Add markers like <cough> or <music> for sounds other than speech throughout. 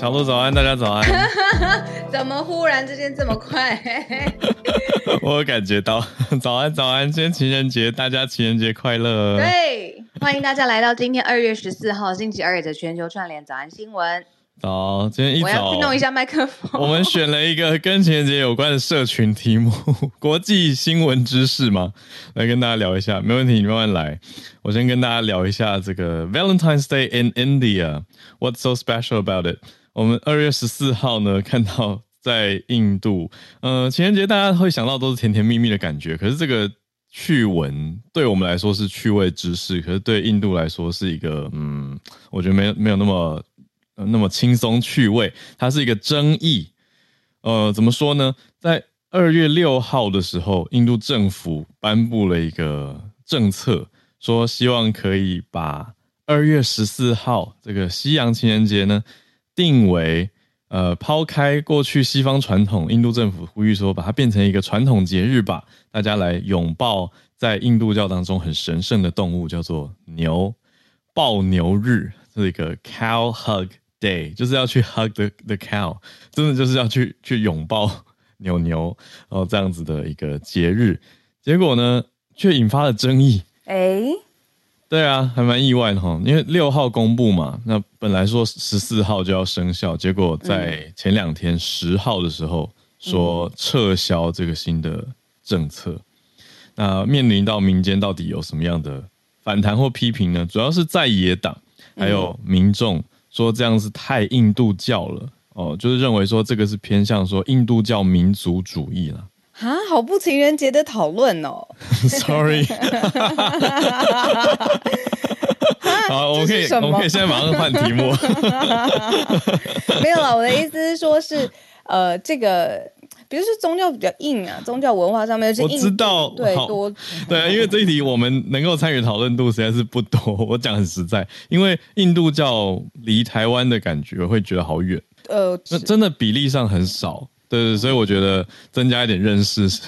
小鹿早安，大家早安。<laughs> 怎么忽然之间这么快？<laughs> 我有感觉到，早 <laughs> 安早安，今天情人节，大家情人节快乐。对，欢迎大家来到今天二月十四号星期二的全球串联早安新闻。早，今天一早我要去弄一下麦克风。我们选了一个跟情人节有关的社群题目，国际新闻知识嘛，来跟大家聊一下。没问题，你慢慢来。我先跟大家聊一下这个 Valentine's Day in India。What's so special about it？我们二月十四号呢，<laughs> 看到在印度，呃，情人节大家会想到都是甜甜蜜蜜的感觉，可是这个趣闻对我们来说是趣味知识，可是对印度来说是一个，嗯，我觉得没有没有那么那么轻松趣味，它是一个争议。呃，怎么说呢？在二月六号的时候，印度政府颁布了一个政策，说希望可以把二月十四号这个西洋情人节呢定为呃抛开过去西方传统，印度政府呼吁说把它变成一个传统节日吧，大家来拥抱在印度教当中很神圣的动物，叫做牛。抱牛日，这是一个 cow hug day，就是要去 hug the the cow，真的就是要去去拥抱牛牛，然后这样子的一个节日，结果呢却引发了争议。哎，对啊，还蛮意外的哈，因为六号公布嘛，那本来说十四号就要生效，结果在前两天十号的时候说撤销这个新的政策。那面临到民间到底有什么样的反弹或批评呢？主要是在野党还有民众说这样是太印度教了哦，就是认为说这个是偏向说印度教民族主义了。啊，好不情人节的讨论哦。<laughs> Sorry，<laughs> 好，我们可以我们可以现在马上换题目。<laughs> 没有了，我的意思是说是呃，这个比如说宗教比较硬啊，宗教文化上面是我知道，好对多对啊，因为这一题我们能够参与讨论度实在是不多。我讲很实在，因为印度教离台湾的感觉会觉得好远，呃那真的比例上很少。对对，所以我觉得增加一点认识是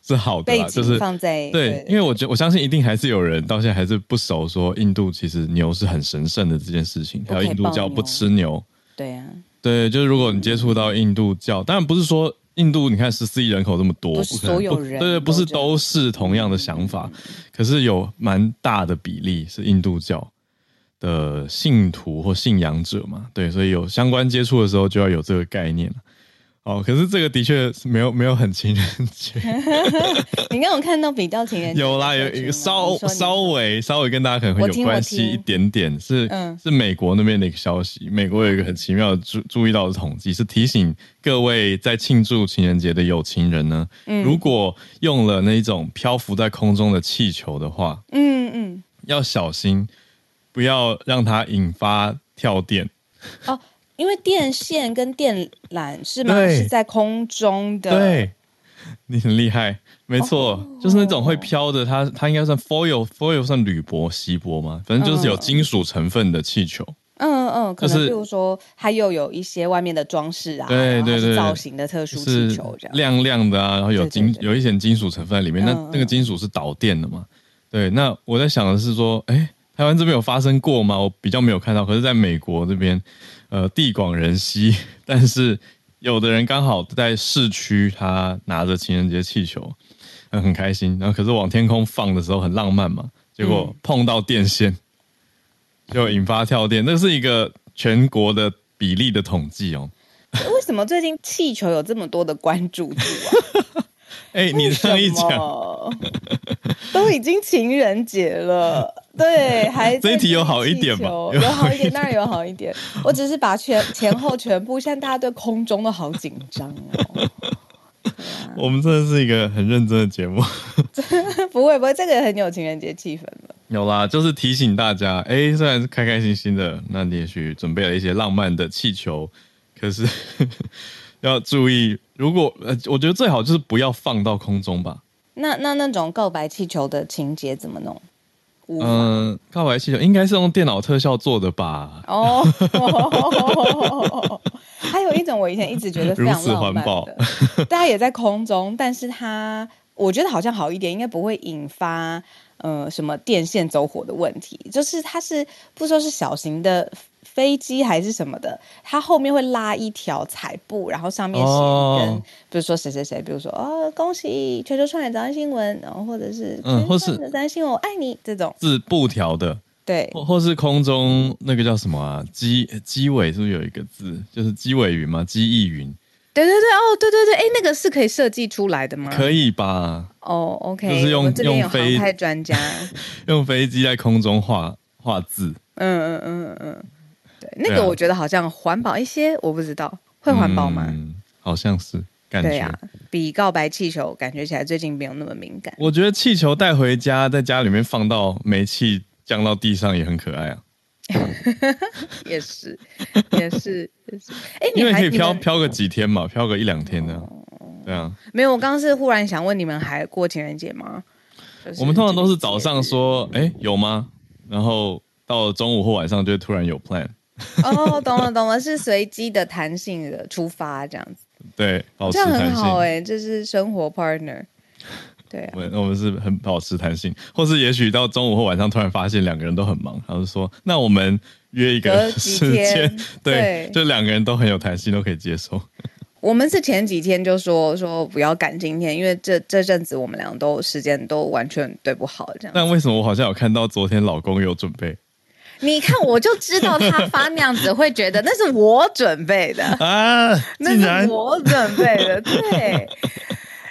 是好的就是放在对，因为我觉我相信一定还是有人到现在还是不熟，说印度其实牛是很神圣的这件事情，还有印度教不吃牛。对啊，对，就是如果你接触到印度教，当然不是说印度你看十四亿人口这么多，所有人对对，不是都是同样的想法，可是有蛮大的比例是印度教的信徒或信仰者嘛，对，所以有相关接触的时候就要有这个概念哦，可是这个的确是没有没有很情人节，<laughs> 你刚有看到比较情人节有啦，有一稍稍微稍微跟大家可能会有关系一点点，是、嗯。是美国那边的一个消息。美国有一个很奇妙的注注意到的统计，是提醒各位在庆祝情人节的有情人呢，嗯。如果用了那一种漂浮在空中的气球的话，嗯嗯。要小心，不要让它引发跳电。哦，因为电线跟电缆是吗？是在空中的，对，你很厉害，没错，哦就是那种会飘的，它它应该算 foil，foil 算铝箔、锡箔吗？反正就是有金属成分的气球。嗯嗯，可就是能比如说它又有一些外面的装饰啊，对对对造型的特殊是气球这样。亮亮的啊，然后有金有一点金属成分在里面，那嗯那个金属是导电的嘛？对，那我在想的是说，哎，台湾这边有发生过吗？我比较没有看到，可是在美国这边，呃，地广人稀，但是有的人刚好在市区，他拿着情人节气球，嗯，很开心。然后可是往天空放的时候很浪漫嘛，结果碰到电线，就引发跳电。那是一个全国的比例的统计哦。<laughs> 为什么最近气球有这么多的关注度啊？哎，你这样一讲，<laughs> 都已经情人节了，对，还这一题有好一点吗？有好一点，当然有好一点。我只是把全前后全部，现在大家对空中都好紧张哦。<laughs> 我们真的是一个很认真的节目，<laughs> 不会不会，这个很有情人节气氛了。有啦，就是提醒大家，哎，虽然是开开心心的，那你也许准备了一些浪漫的气球，可是。要注意，如果呃，我觉得最好就是不要放到空中吧。那那那种告白气球的情节怎么弄？嗯，告白气球应该是用电脑特效做的吧？哦，<laughs> 还有一种我以前一直觉得非常浪漫的，<laughs> 大家也在空中，但是它我觉得好像好一点，应该不会引发呃什么电线走火的问题。就是它是不说是小型的。飞机还是什么的，它后面会拉一条彩布，然后上面写一根，比如说谁谁谁，比如说哦，恭喜全球串联早安新闻，然后或者是嗯，或是早安新闻我爱你这种字布条的，对，或或是空中那个叫什么啊？机机尾是不是有一个字，就是机尾云吗？机翼云？对对对，哦，对对对，哎，那个是可以设计出来的吗？可以吧？哦，OK，就是用用飞太专家 <laughs> 用飞机在空中画画字，嗯嗯嗯嗯。对，那个我觉得好像环保一些，我不知道会环保吗？好像是，感觉呀，比告白气球感觉起来最近没有那么敏感。我觉得气球带回家，在家里面放到煤气降到地上也很可爱啊。<laughs> 也是，也是，也是。哎，因为可以飘飘个几天嘛，飘个一两天的。对啊，没有，我刚刚是忽然想问你们还过情人节吗？我们通常都是早上说，哎，有吗？然后到中午或晚上就突然有 plan。<laughs> 哦，懂了懂了，是随机的、弹性的出发这样子。对，这样很好哎，这是生活 partner。对，我我们是很保持弹性，或是也许到中午或晚上突然发现两个人都很忙，然后说那我们约一个 <laughs> 时间，对，就两个人都很有弹性，都可以接受。我们是前几天就说说不要赶今天，因为这这阵子我们俩都时间都完全对不好这样。但为什么我好像有看到昨天老公有准备？<laughs> 你看，我就知道他发那样子会觉得那是我准备的啊，那是我准备的，<laughs> 对。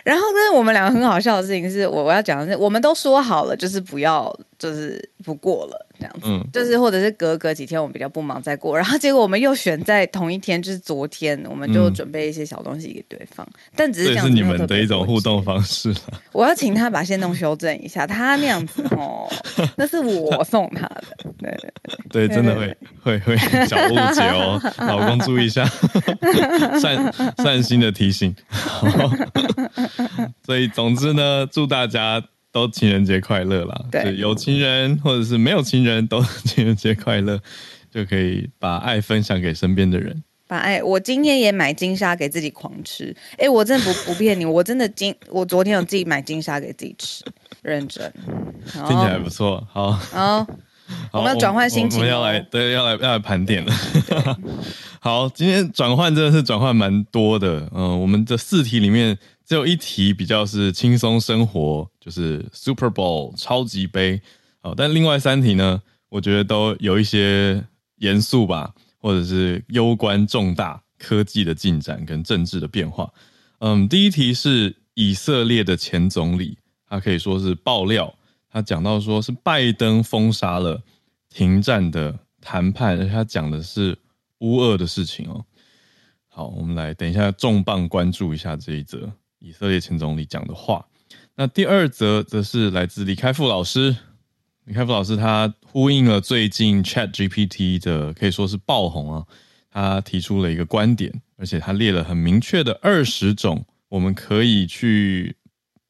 然后，但是我们两个很好笑的事情是，我我要讲的是，我们都说好了，就是不要，就是不过了。这样子，就是或者是隔隔几天我们比较不忙再过，然后结果我们又选在同一天，就是昨天，我们就准备一些小东西给对方，但只是这样是你们的一种互动方式我要请他把线弄修正一下，他那样子哦，<laughs> 那是我送他的，对对对，真的会会会小误解哦，<laughs> 老公注意一下，<laughs> 善善心的提醒。所以总之呢，祝大家。都情人节快乐啦！对，有情人或者是没有情人，<laughs> 都情人节快乐，就可以把爱分享给身边的人。把爱，我今天也买金沙给自己狂吃。哎，我真的不不骗你，我真的今我昨天有自己买金沙给自己吃，<laughs> 认真，听起来不错。好，好，<laughs> 我们要转换心情，我们要来，对，要来要来盘点了。好，今天转换真的是转换蛮多的。嗯，我们的四题里面。只有一题比较是轻松生活，就是 Super Bowl 超级杯哦。但另外三题呢，我觉得都有一些严肃吧，或者是攸关重大科技的进展跟政治的变化。嗯，第一题是以色列的前总理，他可以说是爆料，他讲到说是拜登封杀了停战的谈判，而且他讲的是乌俄的事情哦。好，我们来等一下重磅关注一下这一则。以色列前总理讲的话。那第二则则是来自李开复老师。李开复老师他呼应了最近 Chat GPT 的可以说是爆红啊。他提出了一个观点，而且他列了很明确的二十种我们可以去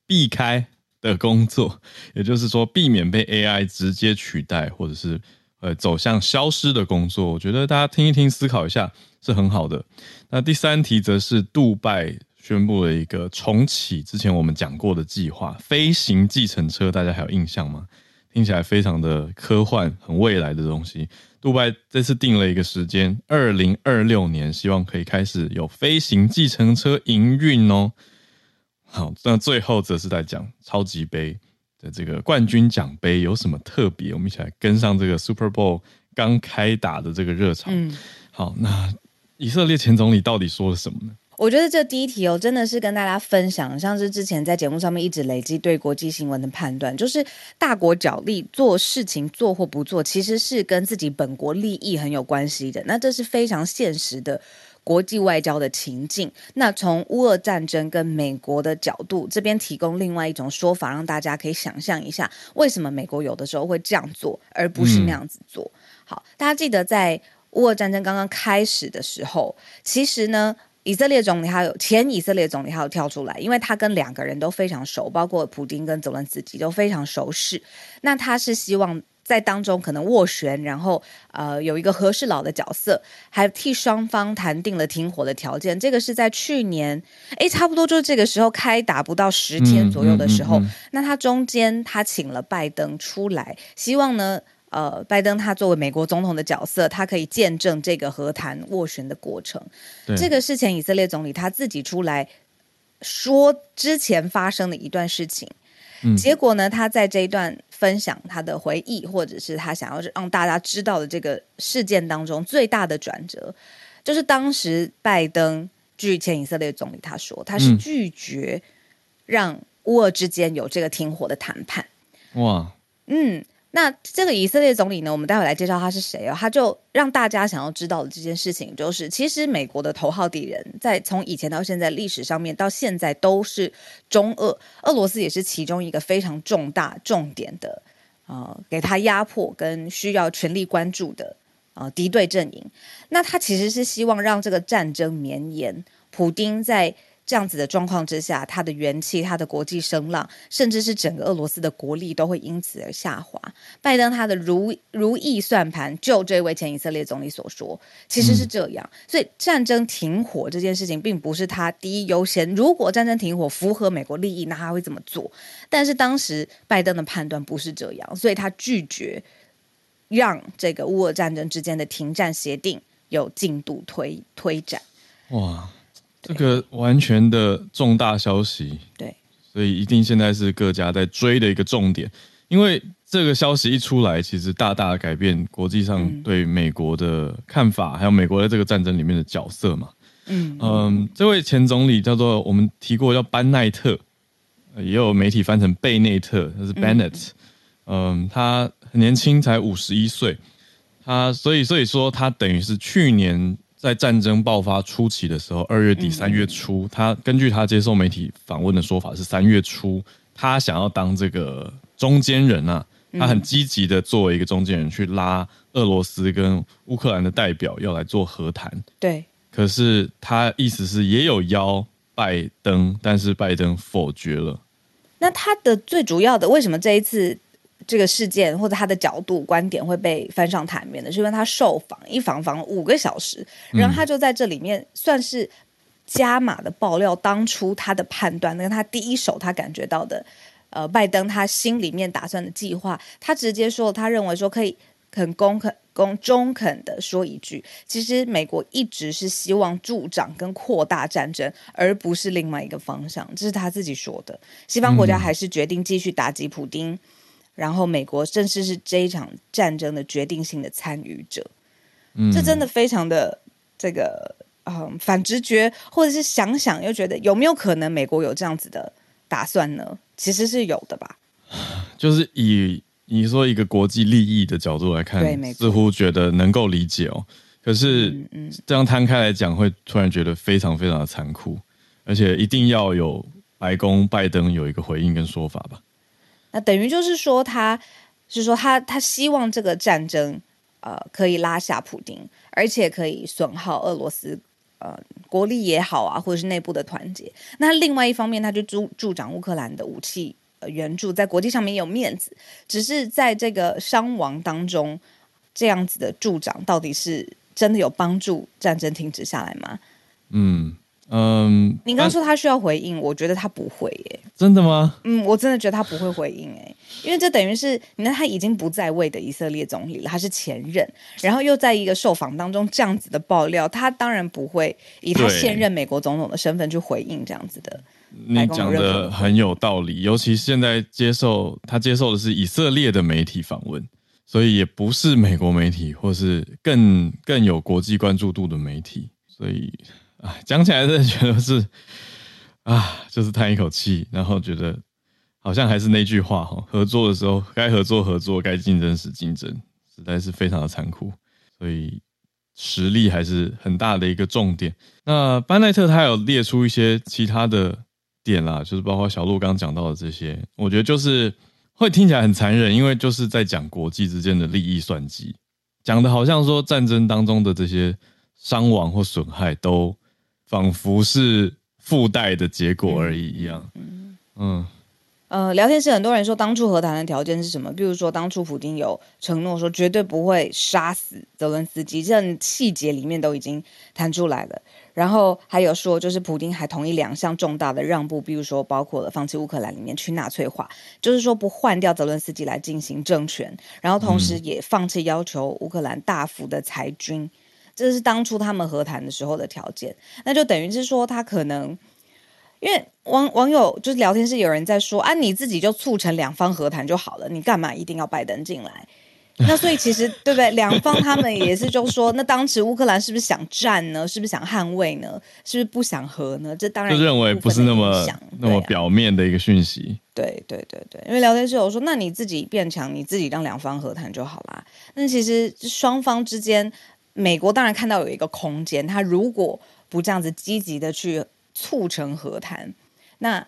避开的工作，也就是说避免被 AI 直接取代或者是呃走向消失的工作。我觉得大家听一听，思考一下是很好的。那第三题则是杜拜。宣布了一个重启之前我们讲过的计划——飞行计程车，大家还有印象吗？听听起来非常的科幻，很未来的东西。杜拜这次定了一个时间，二零二六年，希望可以开始有飞行计程车营运哦。好，那最后则是在讲超级杯的这个冠军奖杯有什么特别？我们一起来跟上这个 Super Bowl 刚开打的这个热潮。嗯，好，那以色列前总理到底说了什么呢？我觉得这第一题哦，真的是跟大家分享，像是之前在节目上面一直累积对国际新闻的判断，就是大国角力做事情做或不做，其实是跟自己本国利益很有关系的。那这是非常现实的国际外交的情境。那从乌俄战争跟美国的角度这边提供另外一种说法，让大家可以想象一下，为什么美国有的时候会这样做，而不是那样子做。好，大家记得在乌俄战争刚刚开始的时候，其实呢。以色列总理还有前以色列总理还有跳出来，因为他跟两个人都非常熟，包括普京跟泽伦斯基都非常熟识。那他是希望在当中可能斡旋，然后呃有一个和事佬的角色，还替双方谈定了停火的条件。这个是在去年，哎，差不多就是这个时候开打不到十天左右的时候。那他中间他请了拜登出来，希望呢。呃，拜登他作为美国总统的角色，他可以见证这个和谈斡旋的过程。这个事前以色列总理他自己出来说之前发生的一段事情，结果呢，他在这一段分享他的回忆，或者是他想要让大家知道的这个事件当中最大的转折，就是当时拜登据前以色列总理他说，他是拒绝让乌俄之间有这个停火的谈判。哇，嗯。那这个以色列总理呢？我们待会来介绍他是谁哦。他就让大家想要知道的这件事情，就是其实美国的头号敌人，在从以前到现在历史上面到现在都是中俄，俄罗斯也是其中一个非常重大重点的呃，给他压迫跟需要全力关注的呃敌对阵营。那他其实是希望让这个战争绵延，普丁在。这样子的状况之下，他的元气、他的国际声浪，甚至是整个俄罗斯的国力都会因此而下滑。拜登他的如如意算盘，就这位前以色列总理所说，其实是这样。所以战争停火这件事情，并不是他第一优先。如果战争停火符合美国利益，那他会这么做。但是当时拜登的判断不是这样，所以他拒绝让这个乌俄战争之间的停战协定有进度推推展。哇！这个完全的重大消息，对，所以一定现在是各家在追的一个重点，因为这个消息一出来，其实大大的改变国际上对美国的看法，还有美国在这个战争里面的角色嘛。嗯嗯，这位前总理叫做我们提过叫班奈特，也有媒体翻成贝内特，他是 Bennett。嗯，他很年轻，才五十一岁，他所以所以说他等于是去年。在战争爆发初期的时候，二月底三月初，他根据他接受媒体访问的说法是三月初，他想要当这个中间人啊，他很积极的作为一个中间人去拉俄罗斯跟乌克兰的代表要来做和谈。对，可是他意思是也有邀拜登，但是拜登否决了。那他的最主要的为什么这一次？这个事件或者他的角度观点会被翻上台面的，是因为他受访一访访五个小时，然后他就在这里面算是加码的爆料，当初他的判断，跟他第一手他感觉到的，呃，拜登他心里面打算的计划，他直接说，他认为说可以很公肯、公中肯的说一句，其实美国一直是希望助长跟扩大战争，而不是另外一个方向，这是他自己说的。西方国家还是决定继续打击普京。然后，美国正式是这一场战争的决定性的参与者，嗯，这真的非常的这个嗯反直觉，或者是想想又觉得有没有可能美国有这样子的打算呢？其实是有的吧。<sighs> 就是以你说一个国际利益的角度来看，似乎觉得能够理解哦。可是这样摊开来讲，会突然觉得非常非常的残酷，而且一定要有白宫拜登有一个回应跟说法吧。那等于就是说，他是说他他希望这个战争呃可以拉下普丁，而且可以损耗俄罗斯呃国力也好啊，或者是内部的团结。那另外一方面，他就助助长乌克兰的武器援助，在国际上面有面子。只是在这个伤亡当中，这样子的助长到底是真的有帮助战争停止下来吗？嗯。嗯，你刚说他需要回应，我觉得他不会耶。真的吗？嗯，我真的觉得他不会回应哎，因为这等于是你看他已经不在位的以色列总理了，他是前任，然后又在一个受访当中这样子的爆料，他当然不会以他现任美国总统的身份去回应这样子的。你讲的很有道理，尤其现在接受他接受的是以色列的媒体访问，所以也不是美国媒体，或是更更有国际关注度的媒体，所以啊，<laughs> 讲起来真的觉得是啊，就是叹一口气，然后觉得。好像还是那句话哈，合作的时候该合作合作，该竞争时竞争，实在是非常的残酷。所以实力还是很大的一个重点。那班奈特他有列出一些其他的点啦，就是包括小鹿刚刚讲到的这些，我觉得就是会听起来很残忍，因为就是在讲国际之间的利益算计，讲的好像说战争当中的这些伤亡或损害都仿佛是附带的结果而已一样。嗯。呃，聊天室很多人说，当初和谈的条件是什么？比如说，当初普京有承诺说绝对不会杀死泽伦斯基，这细节里面都已经谈出来了。然后还有说，就是普京还同意两项重大的让步，比如说包括了放弃乌克兰里面去纳粹化，就是说不换掉泽伦斯基来进行政权，然后同时也放弃要求乌克兰大幅的裁军，这是当初他们和谈的时候的条件。那就等于是说，他可能。因为网网友就是聊天室有人在说啊，你自己就促成两方和谈就好了，你干嘛一定要拜登进来？那所以其实 <laughs> 对不对？两方他们也是就说，那当时乌克兰是不是想战呢？是不是想捍卫呢？是不是不想和呢？这当然就认为不是那么那么表面的一个讯息。对对对对，因为聊天室有说，那你自己变强，你自己让两方和谈就好啦。那其实双方之间，美国当然看到有一个空间，他如果不这样子积极的去。促成和谈，那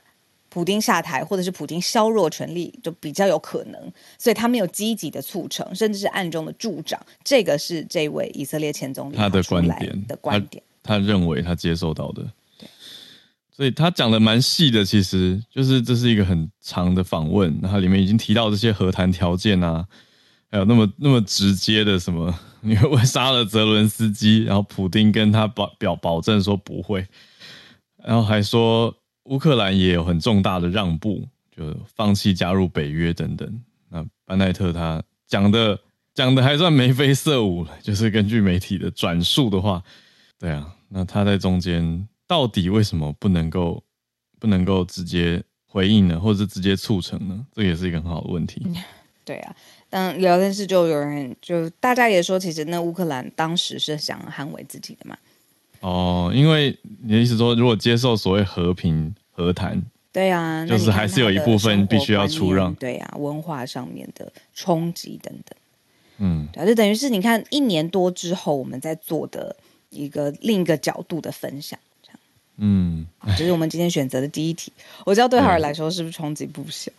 普丁下台或者是普丁削弱权力就比较有可能，所以他没有积极的促成，甚至是暗中的助长。这个是这位以色列前总理他的观点的观点，他认为他接受到的，所以他讲的蛮细的，其实就是这是一个很长的访问，然后里面已经提到这些和谈条件啊，还有那么那么直接的什么你会杀了泽伦斯基，然后普丁跟他保表保证说不会。然后还说乌克兰也有很重大的让步，就放弃加入北约等等。那班奈特他讲的讲的还算眉飞色舞了，就是根据媒体的转述的话，对啊，那他在中间到底为什么不能够不能够直接回应呢，或者是直接促成呢？这也是一个很好的问题。<laughs> 对啊，但聊天室就有人就大家也说，其实那乌克兰当时是想捍卫自己的嘛。哦，因为你的意思说，如果接受所谓和平和谈，对啊，就是还是有一部分必须要出让，对啊，文化上面的冲击等等，嗯，对，就等于是你看一年多之后，我们在做的一个另一个角度的分享，这样，嗯，这是我们今天选择的第一题，我知道对海尔来说是不是冲击不小？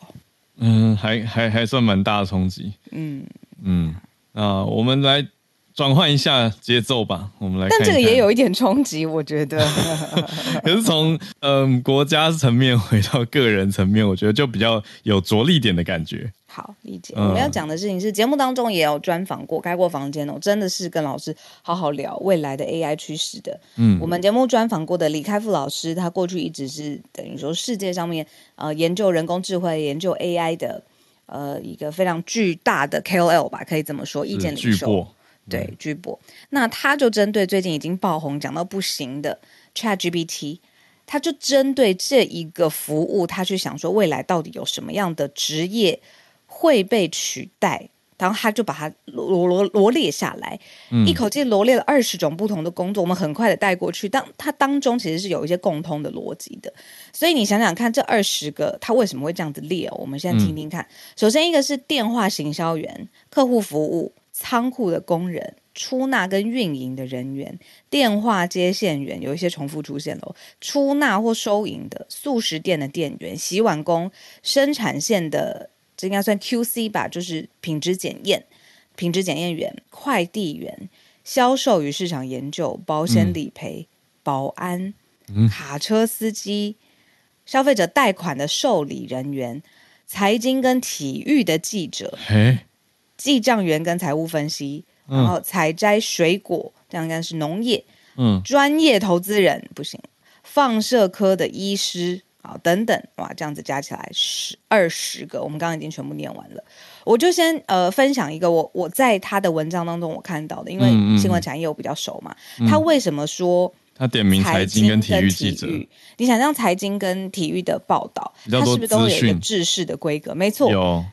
嗯，还还还算蛮大的冲击，嗯嗯，那我们来。转换一下节奏吧，我们来。但这个也有一点冲击，我觉得。<laughs> 可是从嗯国家层面回到个人层面，我觉得就比较有着力点的感觉。好理解。我们要讲的事情是，节目当中也有专访过，开过房间哦，真的是跟老师好好聊未来的 AI 趋势的。嗯，我们节目专访过的李开复老师，他过去一直是等于说世界上面呃研究人工智慧、研究 AI 的呃一个非常巨大的 KOL 吧，可以这么说，意见领袖。对，巨播，那他就针对最近已经爆红、讲到不行的 ChatGPT，他就针对这一个服务，他去想说未来到底有什么样的职业会被取代，然后他就把它罗罗罗列下来，一口气罗列了二十种不同的工作，我们很快的带过去，当它当中其实是有一些共通的逻辑的，所以你想想看，这二十个他为什么会这样子列？我们现在听听看，首先一个是电话行销员、客户服务。仓库的工人、出纳跟运营的人员、电话接线员，有一些重复出现了。出纳或收银的、素食店的店员、洗碗工、生产线的，这应该算 QC 吧，就是品质检验、品质检验员、快递员、销售与市场研究、保险理赔、保安、卡车司机、消费者贷款的受理人员、财经跟体育的记者。记账员跟财务分析，然后采摘水果，这样应该是农业。嗯，专业投资人不行，放射科的医师好，等等，哇，这样子加起来十二十个，我们刚刚已经全部念完了。我就先呃分享一个我我在他的文章当中我看到的，因为新闻产业我比较熟嘛。他为什么说他点名财经跟体育记者？你想像财经跟体育的报道，它是不是都有一个制式的规格？没错，有。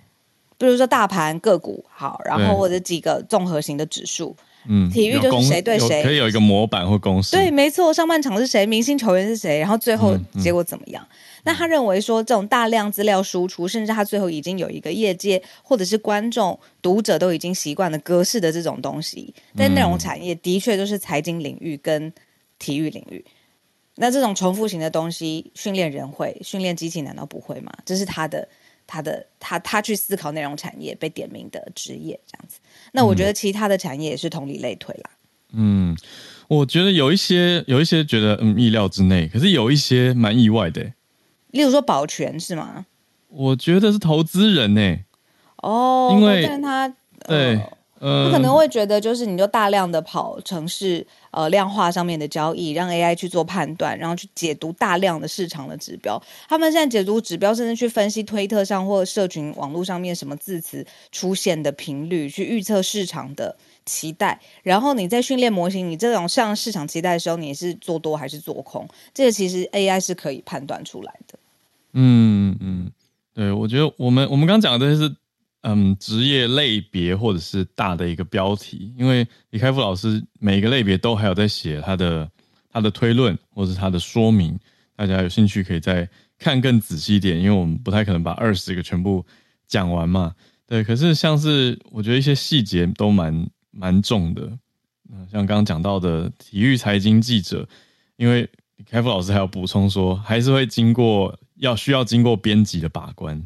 比如说大盘个股好，然后或者几个综合型的指数。嗯，体育就是谁对谁，可以有一个模板或公式。对，没错，上半场是谁，明星球员是谁，然后最后结果怎么样？那他认为说，这种大量资料输出，甚至他最后已经有一个业界或者是观众、读者都已经习惯了格式的这种东西，但内容产业的确就是财经领域跟体育领域。那这种重复型的东西，训练人会，训练机器难道不会吗？这是他的、他的、他他去思考内容产业被点名的职业这样子。那我觉得其他的产业也是同理类推啦。嗯，我觉得有一些有一些觉得嗯意料之内，可是有一些蛮意外的。例如说保全是吗？我觉得是投资人呢。哦，因为他对，他可能会觉得就是你就大量的跑城市呃量化上面的交易，让 AI 去做判断，然后去解读大量的市场的指标。他们现在解读指标，甚至去分析推特上或社群网络上面什么字词出现的频率，去预测市场的期待。然后你在训练模型，你这种像市场期待的时候，你是做多还是做空？这个其实 AI 是可以判断出来的。嗯嗯，对，我觉得我们我们刚讲的是嗯职业类别或者是大的一个标题，因为李开复老师每个类别都还有在写他的他的推论或者他的说明，大家有兴趣可以再看更仔细一点，因为我们不太可能把二十个全部讲完嘛。对，可是像是我觉得一些细节都蛮蛮重的，像刚刚讲到的体育财经记者，因为李开复老师还有补充说，还是会经过。要需要经过编辑的把关，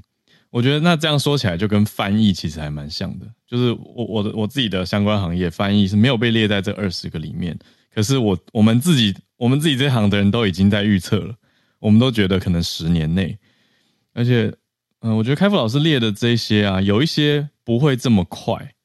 我觉得那这样说起来就跟翻译其实还蛮像的，就是我我的我自己的相关行业翻译是没有被列在这二十个里面，可是我我们自己我们自己这行的人都已经在预测了，我们都觉得可能十年内，而且嗯，我觉得开复老师列的这些啊，有一些不会这么快，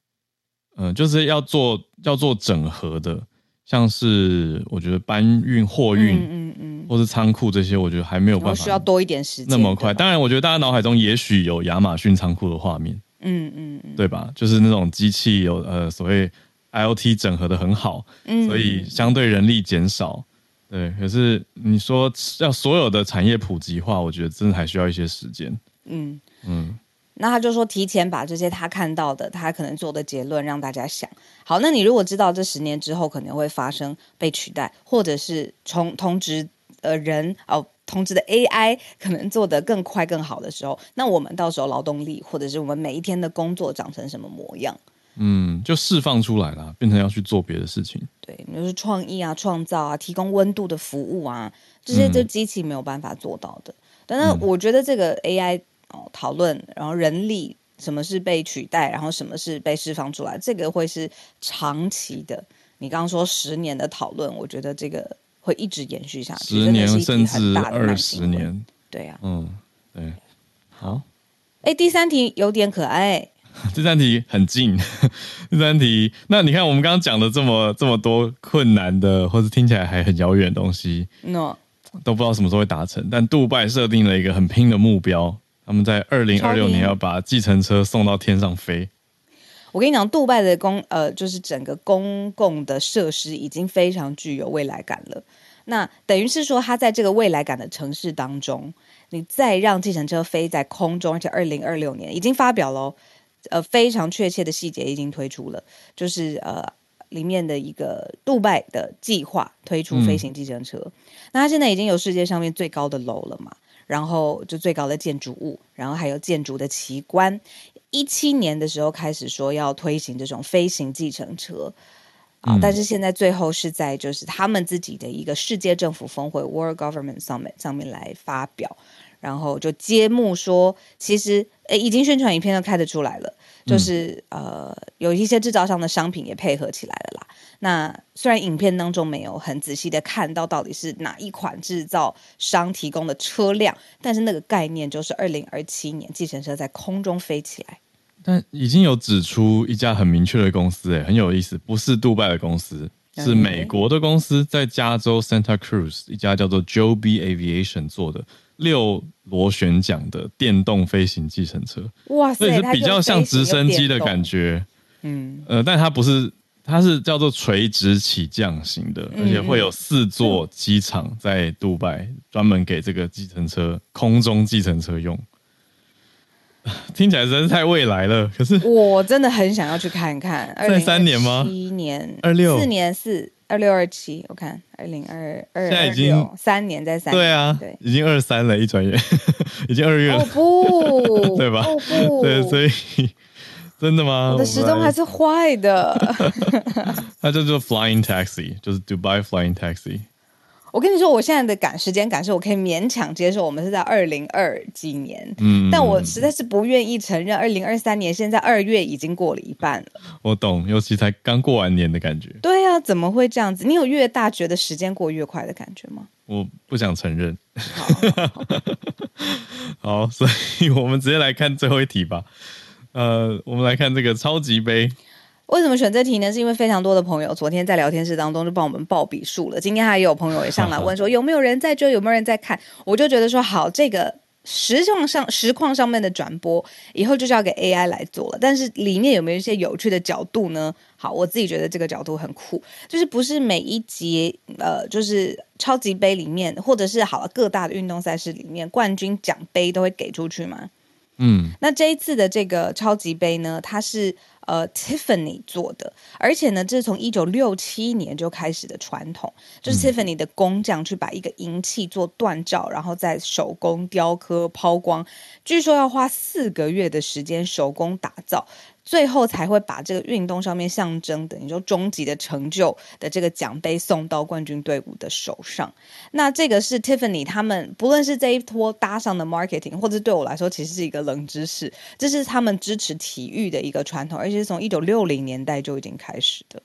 嗯，就是要做要做整合的。像是我觉得搬运货运，嗯嗯，或是仓库这些，我觉得还没有办法需要多一点时间那么快。当然，我觉得大家脑海中也许有亚马逊仓库的画面，嗯嗯嗯，对吧？就是那种机器有呃所谓 IOT 整合的很好，嗯，所以相对人力减少，对。可是你说要所有的产业普及化，我觉得真的还需要一些时间，嗯嗯。那他就说，提前把这些他看到的、他可能做的结论让大家想好。那你如果知道这十年之后可能会发生被取代，或者是从通知呃人哦，通知的 AI 可能做得更快更好的时候，那我们到时候劳动力或者是我们每一天的工作长成什么模样？嗯，就释放出来了，变成要去做别的事情。对，就是创意啊、创造啊、提供温度的服务啊，这些就机器没有办法做到的。但是我觉得这个 AI。哦，讨论，然后人力什么是被取代，然后什么是被释放出来，这个会是长期的。你刚刚说十年的讨论，我觉得这个会一直延续下去，十年甚至二十年。对呀，嗯，对，好。哎，第三题有点可爱。第三题很近。<laughs> 第三题，那你看我们刚刚讲的这么这么多困难的，或是听起来还很遥远的东西，那都不知道什么时候会达成。但杜拜设定了一个很拼的目标。他们在二零二六年要把计程车送到天上飞。我跟你讲，杜拜的公呃，就是整个公共的设施已经非常具有未来感了。那等于是说，它在这个未来感的城市当中，你再让计程车飞在空中，而且二零二六年已经发表了，呃，非常确切的细节已经推出了，就是呃，里面的一个杜拜的计划推出飞行计程车。那它现在已经有世界上面最高的楼了嘛？然后就最高的建筑物，然后还有建筑的奇观。一七年的时候开始说要推行这种飞行计程车啊，但是现在最后是在就是他们自己的一个世界政府峰会 （World Government Summit） 上面来发表，然后就揭幕说，其实诶已经宣传影片都开得出来了，就是呃有一些制造商的商品也配合起来了啦。那虽然影片当中没有很仔细的看到到底是哪一款制造商提供的车辆，但是那个概念就是二零二七年计程车在空中飞起来。但已经有指出一家很明确的公司，哎，很有意思，不是杜拜的公司，是美国的公司，在加州 Santa Cruz 一家叫做 Joby Aviation 做的。六螺旋桨的电动飞行计程车。哇塞，是比较像直升机的感觉。嗯，呃，但它不是，它是叫做垂直起降型的，而且会有四座机场在杜拜，专门给这个计程车空中计程车用。<laughs> 听起来真是太未来了，可是我真的很想要去看看。在三年吗？七年，二六四年四二六二七，我看二零二二，现在已经三年在三，对啊，对，已经二三了，一转眼 <laughs> 已经二月了，不，<laughs> 对吧？不，<laughs> 对，所以真的吗？我的时钟还是坏的。它叫做 Flying Taxi，就是 Dubai Flying Taxi。我跟你说，我现在的赶时间感受我可以勉强接受，我们是在二零二几年，嗯，但我实在是不愿意承认，二零二三年现在二月已经过了一半了。我懂，尤其才刚过完年的感觉。对啊，怎么会这样子？你有越大觉得时间过越快的感觉吗？我不想承认。好，<laughs> 所以我们直接来看最后一题吧。呃，我们来看这个超级杯。为什么选这题呢？是因为非常多的朋友昨天在聊天室当中就帮我们报笔数了。今天还有朋友也上来问说有没有人在追，有没有人在看？我就觉得说好，这个实况上实况上面的转播以后就是要给 AI 来做了。但是里面有没有一些有趣的角度呢？好，我自己觉得这个角度很酷，就是不是每一集呃，就是超级杯里面，或者是好了各大的运动赛事里面，冠军奖杯都会给出去吗？嗯，那这一次的这个超级杯呢，它是呃 Tiffany 做的，而且呢，这是从一九六七年就开始的传统，就是 Tiffany 的工匠去把一个银器做锻造，然后再手工雕刻抛光，据说要花四个月的时间手工打造。最后才会把这个运动上面象征的，你说终极的成就的这个奖杯送到冠军队伍的手上。那这个是 Tiffany 他们不论是这一波搭上的 marketing，或者对我来说其实是一个冷知识，这是他们支持体育的一个传统，而且是从一九六零年代就已经开始的。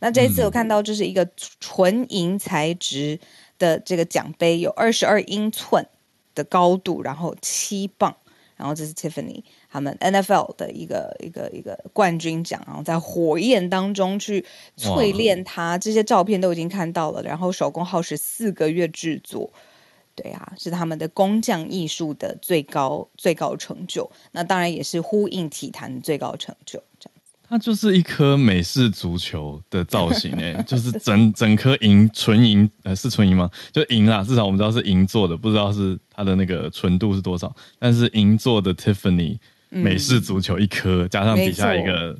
那这一次我看到就是一个纯银材质的这个奖杯，有二十二英寸的高度，然后七磅，然后这是 Tiffany。他们 NFL 的一个一个一个冠军奖，然后在火焰当中去淬炼它，这些照片都已经看到了。然后手工耗时四个月制作，对啊，是他们的工匠艺术的最高最高成就。那当然也是呼应体坛最高成就。这样，它就是一颗美式足球的造型哎，<laughs> 就是整整颗银纯银呃是纯银吗？就银啦，至少我们知道是银做的，不知道是它的那个纯度是多少。但是银做的 Tiffany。美式足球一颗，加上底下一个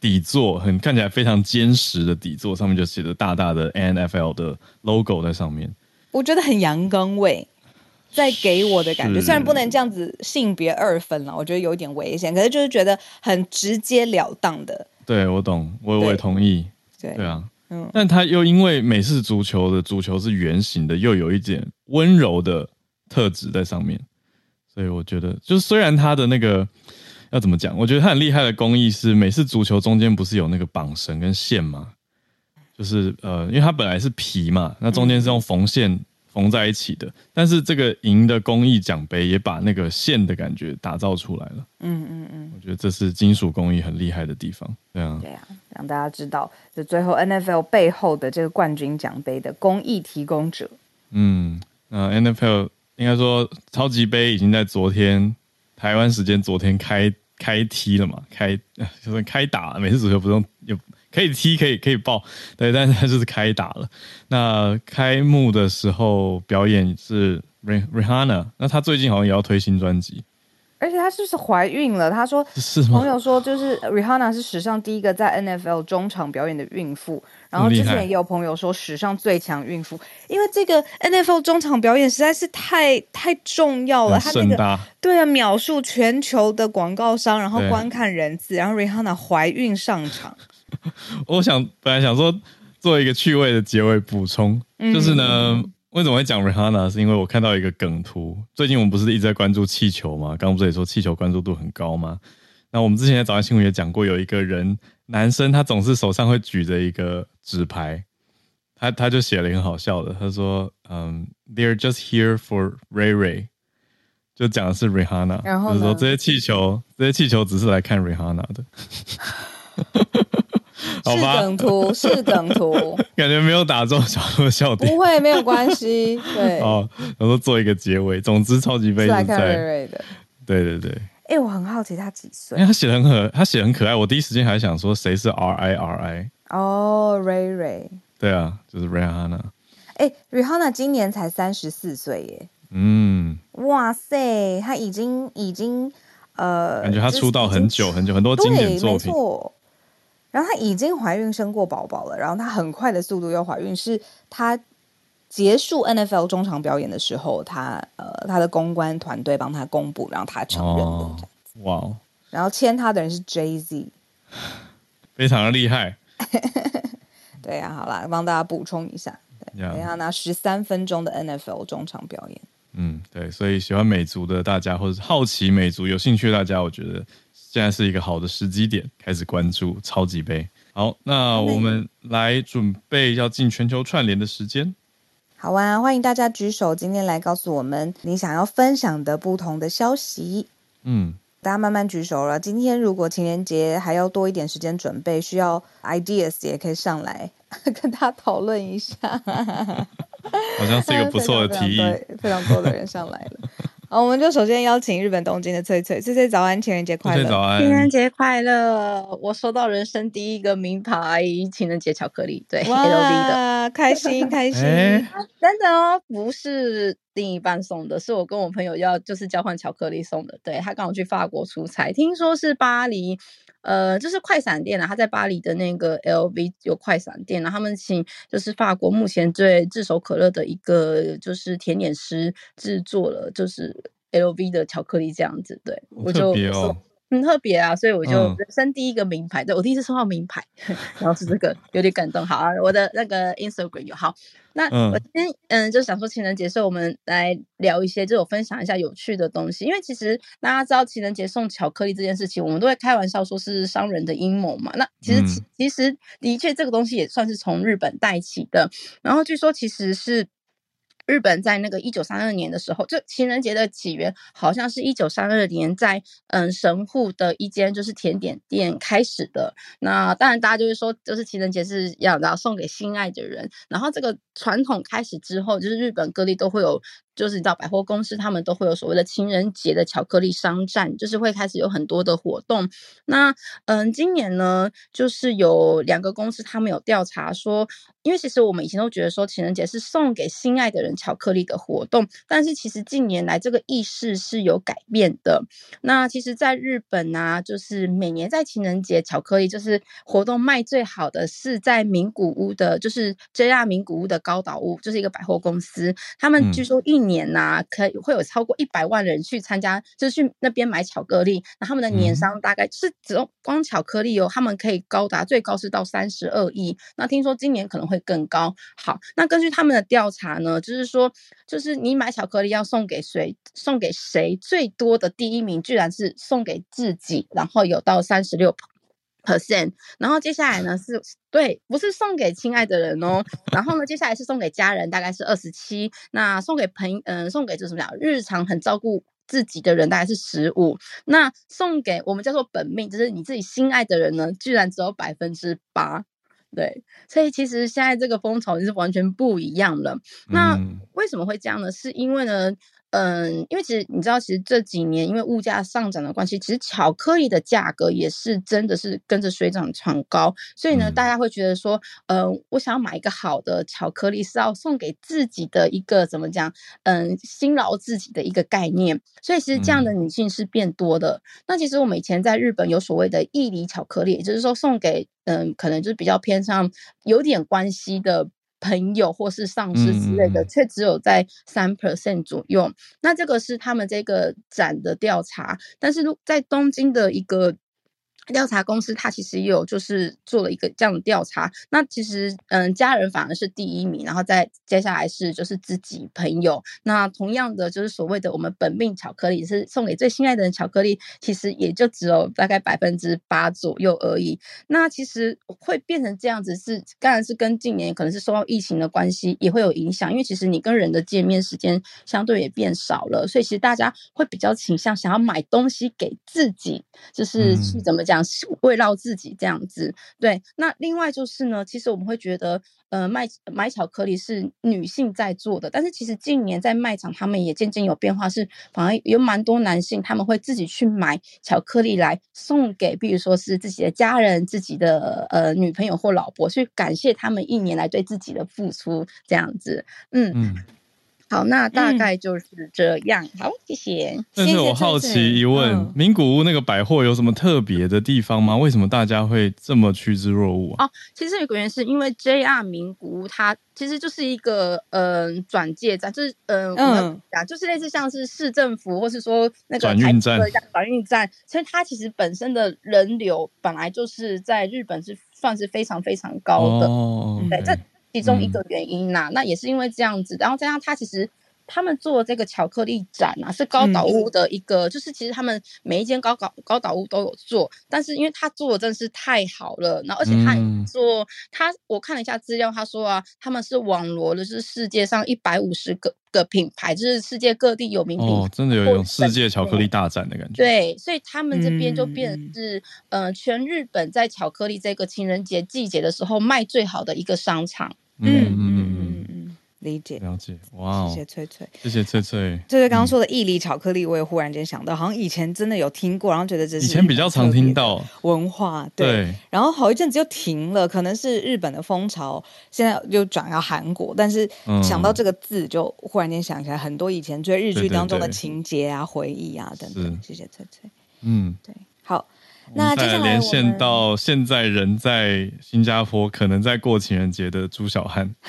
底座，很看起来非常坚实的底座，上面就写着大大的 N F L 的 logo 在上面。我觉得很阳刚味，在给我的感觉，虽然不能这样子性别二分了，我觉得有点危险，可是就是觉得很直截了当的。对，我懂，我我也同意。对对啊，嗯，但他又因为美式足球的足球是圆形的，又有一点温柔的特质在上面。所以我觉得，就是虽然他的那个要怎么讲，我觉得他很厉害的工艺是美式足球中间不是有那个绑绳跟线吗？就是呃，因为它本来是皮嘛，那中间是用缝线缝在一起的。但是这个银的工艺奖杯也把那个线的感觉打造出来了。嗯嗯嗯，我觉得这是金属工艺很厉害的地方。对啊，对啊，让大家知道，就最后 NFL 背后的这个冠军奖杯的工艺提供者。嗯，那 NFL。应该说，超级杯已经在昨天台湾时间昨天开开踢了嘛？开 <laughs> 就是开打，每次足球不用有可以踢，<laughs> 可以可以抱，对，<laughs> 但是他就是开打了。那开幕的时候表演是 Rihanna，那她最近好像也要推新专辑。而且她是不是怀孕了？她说，是朋友说，就是 Rihanna 是史上第一个在 NFL 中场表演的孕妇。然后之前也有朋友说，史上最强孕妇，因为这个 NFL 中场表演实在是太太重要了。他那个对啊，秒数全球的广告商，然后观看人次，然后 Rihanna 怀孕上场。<laughs> 我想本来想说做一个趣味的结尾补充，就是呢。为什么会讲 Rihanna？是因为我看到一个梗图。最近我们不是一直在关注气球吗？刚刚不是也说气球关注度很高吗？那我们之前在早上新闻也讲过，有一个人男生，他总是手上会举着一个纸牌，他他就写了一个很好笑的，他说：“嗯，They're just here for Ray Ray。”就讲的是 Rihanna，就是说这些气球，这些气球只是来看 Rihanna 的。<laughs> 是梗图，<laughs> 是梗图，感觉没有打中小鹿的笑点。不会，没有关系。<laughs> 对，哦，然后做一个结尾。总之，超级杯是看瑞瑞的。对对对。哎，我很好奇他几岁？因为他写的很可，他写的很可爱。我第一时间还想说谁是 R I R I。哦，瑞瑞。对啊，就是 Rihanna。哎，Rihanna 今年才三十四岁耶。嗯。哇塞，他已经已经呃，感觉他出道很久很久，很多经典作品。然后她已经怀孕生过宝宝了，然后她很快的速度又怀孕，是她结束 NFL 中场表演的时候，她呃她的公关团队帮她公布，然后她承认的这样子。哇！然后签她的人是 Jay Z，<laughs> 非常的厉害。<laughs> 对呀，好啦，帮大家补充一下，等一下拿十三分钟的 NFL 中场表演。嗯，对，所以喜欢美足的大家，或者是好奇美足、有兴趣的大家，我觉得现在是一个好的时机点，开始关注超级杯。好，那我们来准备要进全球串联的时间。好啊，欢迎大家举手，今天来告诉我们你想要分享的不同的消息。嗯。大家慢慢举手了。今天如果情人节还要多一点时间准备，需要 ideas 也可以上来 <laughs> 跟大家讨论一下。<laughs> 好像是一个不错的 <laughs> 提议，非常多的人上来了。好，我们就首先邀请日本东京的翠翠，翠翠早安，情人节快乐！早安，情人节快乐！我收到人生第一个名牌情人节巧克力，对，L V 的，开心开心！真的哦，不是另一半送的，是我跟我朋友要就是交换巧克力送的。对他刚好去法国出差，听说是巴黎。呃，就是快闪店啊，他在巴黎的那个 LV 有快闪店，然后他们请就是法国目前最炙手可热的一个就是甜点师制作了，就是 LV 的巧克力这样子，对我就很特别啊，所以我就人生第一个名牌，对我第一次收到名牌，然后是这个有点感动。好啊，我的那个 Instagram 有好。那我今天嗯，就想说情人节所以我们来聊一些，就我分享一下有趣的东西。因为其实大家知道情人节送巧克力这件事情，我们都会开玩笑说是商人的阴谋嘛。那其实其其实的确这个东西也算是从日本带起的。然后据说其实是。日本在那个一九三二年的时候，就情人节的起源好像是一九三二年在嗯神户的一间就是甜点店开始的。那当然大家就是说，就是情人节是要然后送给心爱的人。然后这个传统开始之后，就是日本各地都会有。就是你知道百货公司他们都会有所谓的情人节的巧克力商战，就是会开始有很多的活动。那嗯，今年呢，就是有两个公司他们有调查说，因为其实我们以前都觉得说情人节是送给心爱的人巧克力的活动，但是其实近年来这个意识是有改变的。那其实，在日本啊，就是每年在情人节巧克力就是活动卖最好的是在名古屋的，就是 JR 名古屋的高岛屋，就是一个百货公司，他们据说一年呐，可会有超过一百万人去参加，就是去那边买巧克力。那他们的年商大概是只用光巧克力哦，他们可以高达最高是到三十二亿。那听说今年可能会更高。好，那根据他们的调查呢，就是说，就是你买巧克力要送给谁，送给谁最多的第一名，居然是送给自己，然后有到三十六。percent，然后接下来呢是对，不是送给亲爱的人哦，然后呢接下来是送给家人，大概是二十七，那送给朋嗯送给就是什么讲，日常很照顾自己的人大概是十五，那送给我们叫做本命，就是你自己心爱的人呢，居然只有百分之八，对，所以其实现在这个风潮是完全不一样了。那为什么会这样呢？是因为呢？嗯，因为其实你知道，其实这几年因为物价上涨的关系，其实巧克力的价格也是真的是跟着水涨船高。所以呢，大家会觉得说，嗯，我想要买一个好的巧克力，是要送给自己的一个怎么讲？嗯，辛劳自己的一个概念。所以其实这样的女性是变多的。那其实我们以前在日本有所谓的义理巧克力，也就是说送给嗯，可能就是比较偏向有点关系的。朋友或是上司之类的，却只有在三 percent 左右。那这个是他们这个展的调查，但是在东京的一个。调查公司，他其实也有就是做了一个这样的调查。那其实，嗯，家人反而是第一名，然后再接下来是就是自己朋友。那同样的，就是所谓的我们本命巧克力是送给最心爱的人巧克力，其实也就只有大概百分之八左右而已。那其实会变成这样子，是当然是跟近年可能是受到疫情的关系也会有影响。因为其实你跟人的见面时间相对也变少了，所以其实大家会比较倾向想要买东西给自己，就是去怎么讲。讲围绕自己这样子。对，那另外就是呢，其实我们会觉得，呃，卖买巧克力是女性在做的，但是其实近年在卖场他们也渐渐有变化，是反而有蛮多男性他们会自己去买巧克力来送给，比如说是自己的家人、自己的呃女朋友或老婆，去感谢他们一年来对自己的付出这样子。嗯嗯。好，那大概就是这样。好，谢谢。但是我好奇一问，名古屋那个百货有什么特别的地方吗？为什么大家会这么趋之若鹜啊？哦，其实有个原因是因为 JR 名古屋它其实就是一个嗯转介站，就是嗯嗯啊，就是类似像是市政府或是说那个转运站，转运站，所以它其实本身的人流本来就是在日本是算是非常非常高的。哦，对，这。其中一个原因呐，那也是因为这样子，然后加上他其实他们做这个巧克力展啊，是高岛屋的一个，就是其实他们每一间高高高岛屋都有做，但是因为他做的真的是太好了，然后而且他做他我看了一下资料，他说啊，他们是网罗的是世界上一百五十个个品牌，就是世界各地有名品牌，真的有一种世界巧克力大战的感觉。对，所以他们这边就变是呃，全日本在巧克力这个情人节季节的时候卖最好的一个商场。嗯嗯嗯嗯，理解了解，哇！谢谢翠翠，谢谢翠翠。翠翠刚刚说的伊犁巧克力，我也忽然间想到，好像以前真的有听过，然后觉得这是以前比较常听到文化，对。然后好一阵子就停了，可能是日本的风潮，现在又转到韩国。但是想到这个字，就忽然间想起来很多以前追日剧当中的情节啊、回忆啊等等。谢谢翠翠。嗯，对，好。那接下来连线到现在人在新加坡，可能在过情人节的朱小汉，<laughs>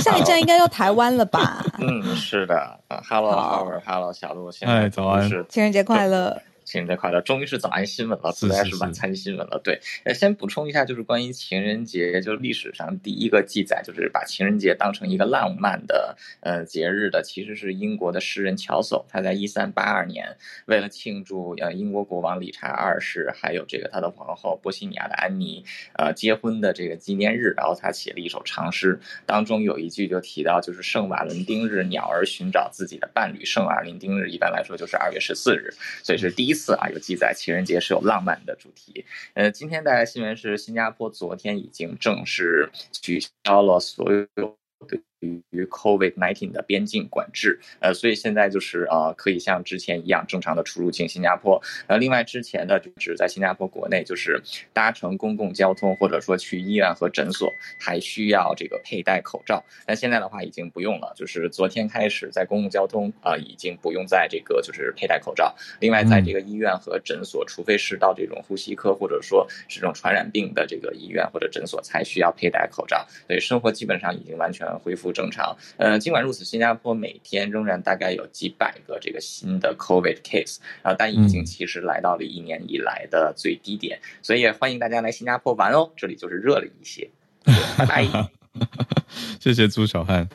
下一站应该要台湾了吧？<laughs> 嗯，是的。Hello，Howard，Hello，小鹿，现在早安，情人节快乐。情人节快乐！终于是早安新闻了，不再是晚餐新闻了。对，呃，先补充一下，就是关于情人节，就是历史上第一个记载，就是把情人节当成一个浪漫的呃节日的，其实是英国的诗人乔叟。他在一三八二年，为了庆祝呃英国国王理查二世还有这个他的皇后波西米亚的安妮呃结婚的这个纪念日，然后他写了一首长诗，当中有一句就提到，就是圣瓦伦丁日，鸟儿寻找自己的伴侣。圣瓦伦丁日一般来说就是二月十四日，所以是第一。次啊，有记载情人节是有浪漫的主题。呃，今天带来新闻是新加坡昨天已经正式取消了所有。于 COVID-19 的边境管制，呃，所以现在就是呃，可以像之前一样正常的出入境新加坡。呃，另外之前呢就是在新加坡国内，就是搭乘公共交通或者说去医院和诊所，还需要这个佩戴口罩。但现在的话已经不用了，就是昨天开始在公共交通啊，已经不用在这个就是佩戴口罩。另外，在这个医院和诊所，除非是到这种呼吸科或者说是这种传染病的这个医院或者诊所，才需要佩戴口罩。所以生活基本上已经完全恢复正常。呃，尽管如此，新加坡每天仍然大概有几百个这个新的 COVID case 啊，但已经其实来到了一年以来的最低点，所以也欢迎大家来新加坡玩哦，这里就是热了一些，拜拜。<laughs> <laughs> 谢谢朱小汉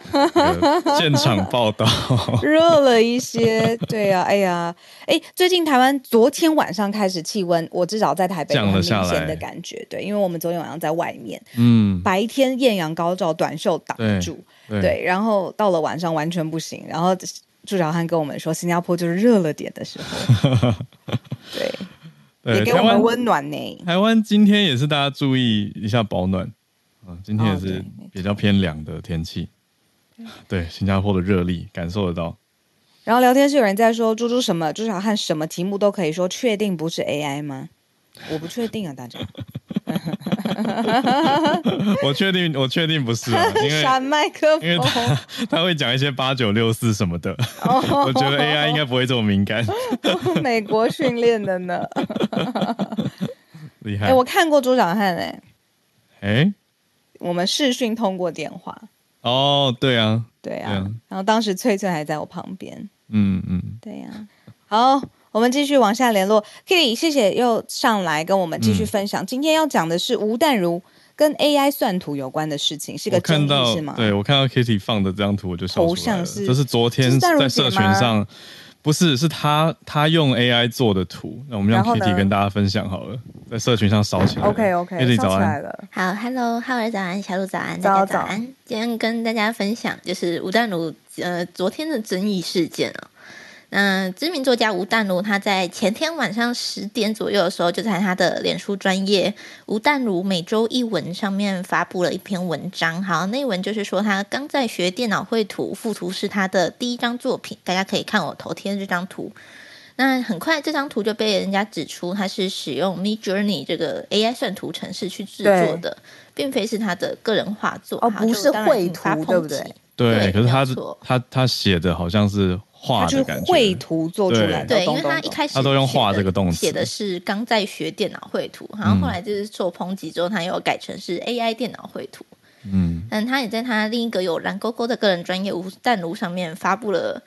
现场报道，<laughs> 热了一些，对呀，哎呀，哎，最近台湾昨天晚上开始气温，我至少在台北降了下来的感觉，对，因为我们昨天晚上在外面，嗯，白天艳阳高照，短袖挡住。对，然后到了晚上完全不行。然后朱小汉跟我们说，新加坡就是热了点的时候，<laughs> 对，也给我们温暖呢。台湾今天也是大家注意一下保暖啊，今天也是比较偏凉的天气。对，新加坡的热力感受得到。然后聊天室有人在说，猪猪什么朱小汉什么题目都可以说，确定不是 AI 吗？我不确定啊，大家。<laughs> 我确定，我确定不是，<laughs> 因为闪麦克风，因为他他会讲一些八九六四什么的，我觉得 AI 应该不会这么敏感。<laughs> 美国训练的呢，厉害！我看过朱小汉哎，哎，我们视讯通过电话。哦，对啊，对啊，然后当时翠翠还在我旁边。嗯嗯，对呀，好。我们继续往下联络，Kitty，谢谢又上来跟我们继续分享。今天要讲的是吴淡如跟 AI 算图有关的事情，是个争议是吗？对我看到 Kitty 放的这张图，我就头像是，这是昨天在社群上，不是是他他用 AI 做的图。那我们让 Kitty 跟大家分享好了，在社群上烧起来。OK OK，早安。好，Hello，浩儿早安，小鹿早安，大家早安。今天跟大家分享就是吴淡如呃昨天的争议事件啊。那知名作家吴淡如，他在前天晚上十点左右的时候，就在他的脸书专业吴淡如每周一文上面发布了一篇文章。好，那文就是说他刚在学电脑绘图，附图是他的第一张作品，大家可以看我头贴这张图。那很快这张图就被人家指出，他是使用 Mid Journey 这个 AI 算图程式去制作的，并非是他的个人画作，哦，不是绘图，对不对？对，可是他是他他写的好像是画的感觉，绘图做出来的。对，因为他一开始他都用画这个动词，写的是刚在学电脑绘图，然后后来就是受抨击之后，他又改成是 AI 电脑绘图。嗯，但他也在他另一个有蓝勾勾的个人专业无弹炉上面发布了。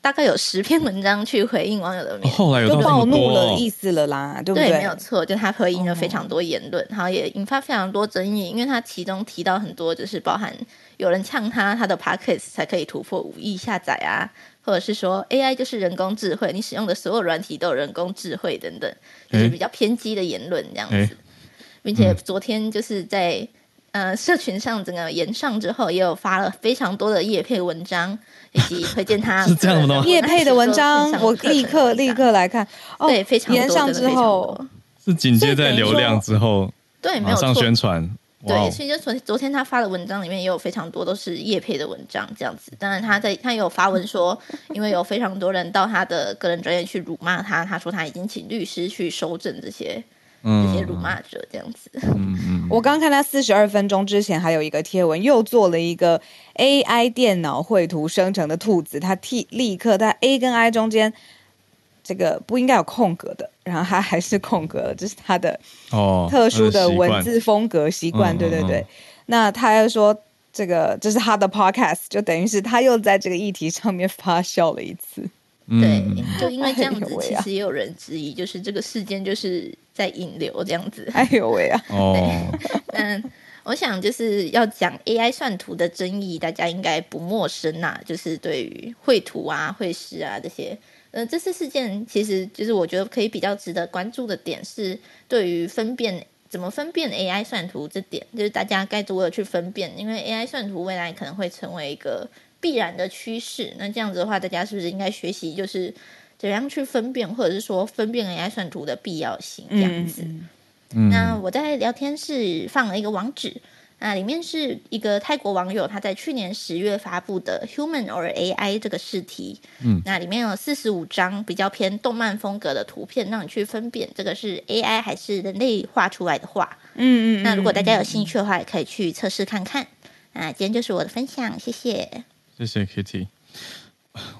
大概有十篇文章去回应网友的，后来就暴怒了意思了啦，对不对？没有错，就他回应了非常多言论，然后也引发非常多争议，因为他其中提到很多，就是包含有人呛他，他的 p o c k e t 才可以突破五亿下载啊，或者是说 AI 就是人工智慧，你使用的所有软体都有人工智慧等等，就是比较偏激的言论这样子，并且昨天就是在。呃，社群上整个延上之后，也有发了非常多的叶配文章，以及推荐他是这样的叶配的文章，我立刻立刻来看。对，非常延上之后是紧接在流量之后，对，没有上宣传。对，所以就昨昨天他发的文章里面也有非常多都是叶配的文章，这样子。当然，他在他有发文说，因为有非常多人到他的个人专业去辱骂他，他说他已经请律师去收证这些。这些辱骂者这样子。嗯嗯，我刚看他四十二分钟之前还有一个贴文，又做了一个 AI 电脑绘图生成的兔子，他替立刻在 A 跟 I 中间这个不应该有空格的，然后他还是空格了，这是他的哦特殊的文字风格习惯。对对对，那他又说这个这是他的 Podcast，就等于是他又在这个议题上面发酵了一次。对，就因为这样子，<laughs> 其实也有人质疑，就是这个事件就是在引流这样子。哎呦喂啊！<laughs> 哦，<laughs> 嗯，我想就是要讲 AI 算图的争议，大家应该不陌生呐。就是对于绘图啊、绘师啊这些，呃，这次事件其实就是我觉得可以比较值得关注的点是，对于分辨怎么分辨 AI 算图这点，就是大家该如何去分辨，因为 AI 算图未来可能会成为一个。必然的趋势，那这样子的话，大家是不是应该学习，就是怎样去分辨，或者是说分辨 AI 算图的必要性这样子？那我在聊天室放了一个网址，那里面是一个泰国网友他在去年十月发布的 “Human or AI” 这个试题，嗯，那里面有四十五张比较偏动漫风格的图片，让你去分辨这个是 AI 还是人类画出来的画。嗯嗯，那如果大家有兴趣的话，也可以去测试看看。那今天就是我的分享，谢谢。谢谢 Kitty。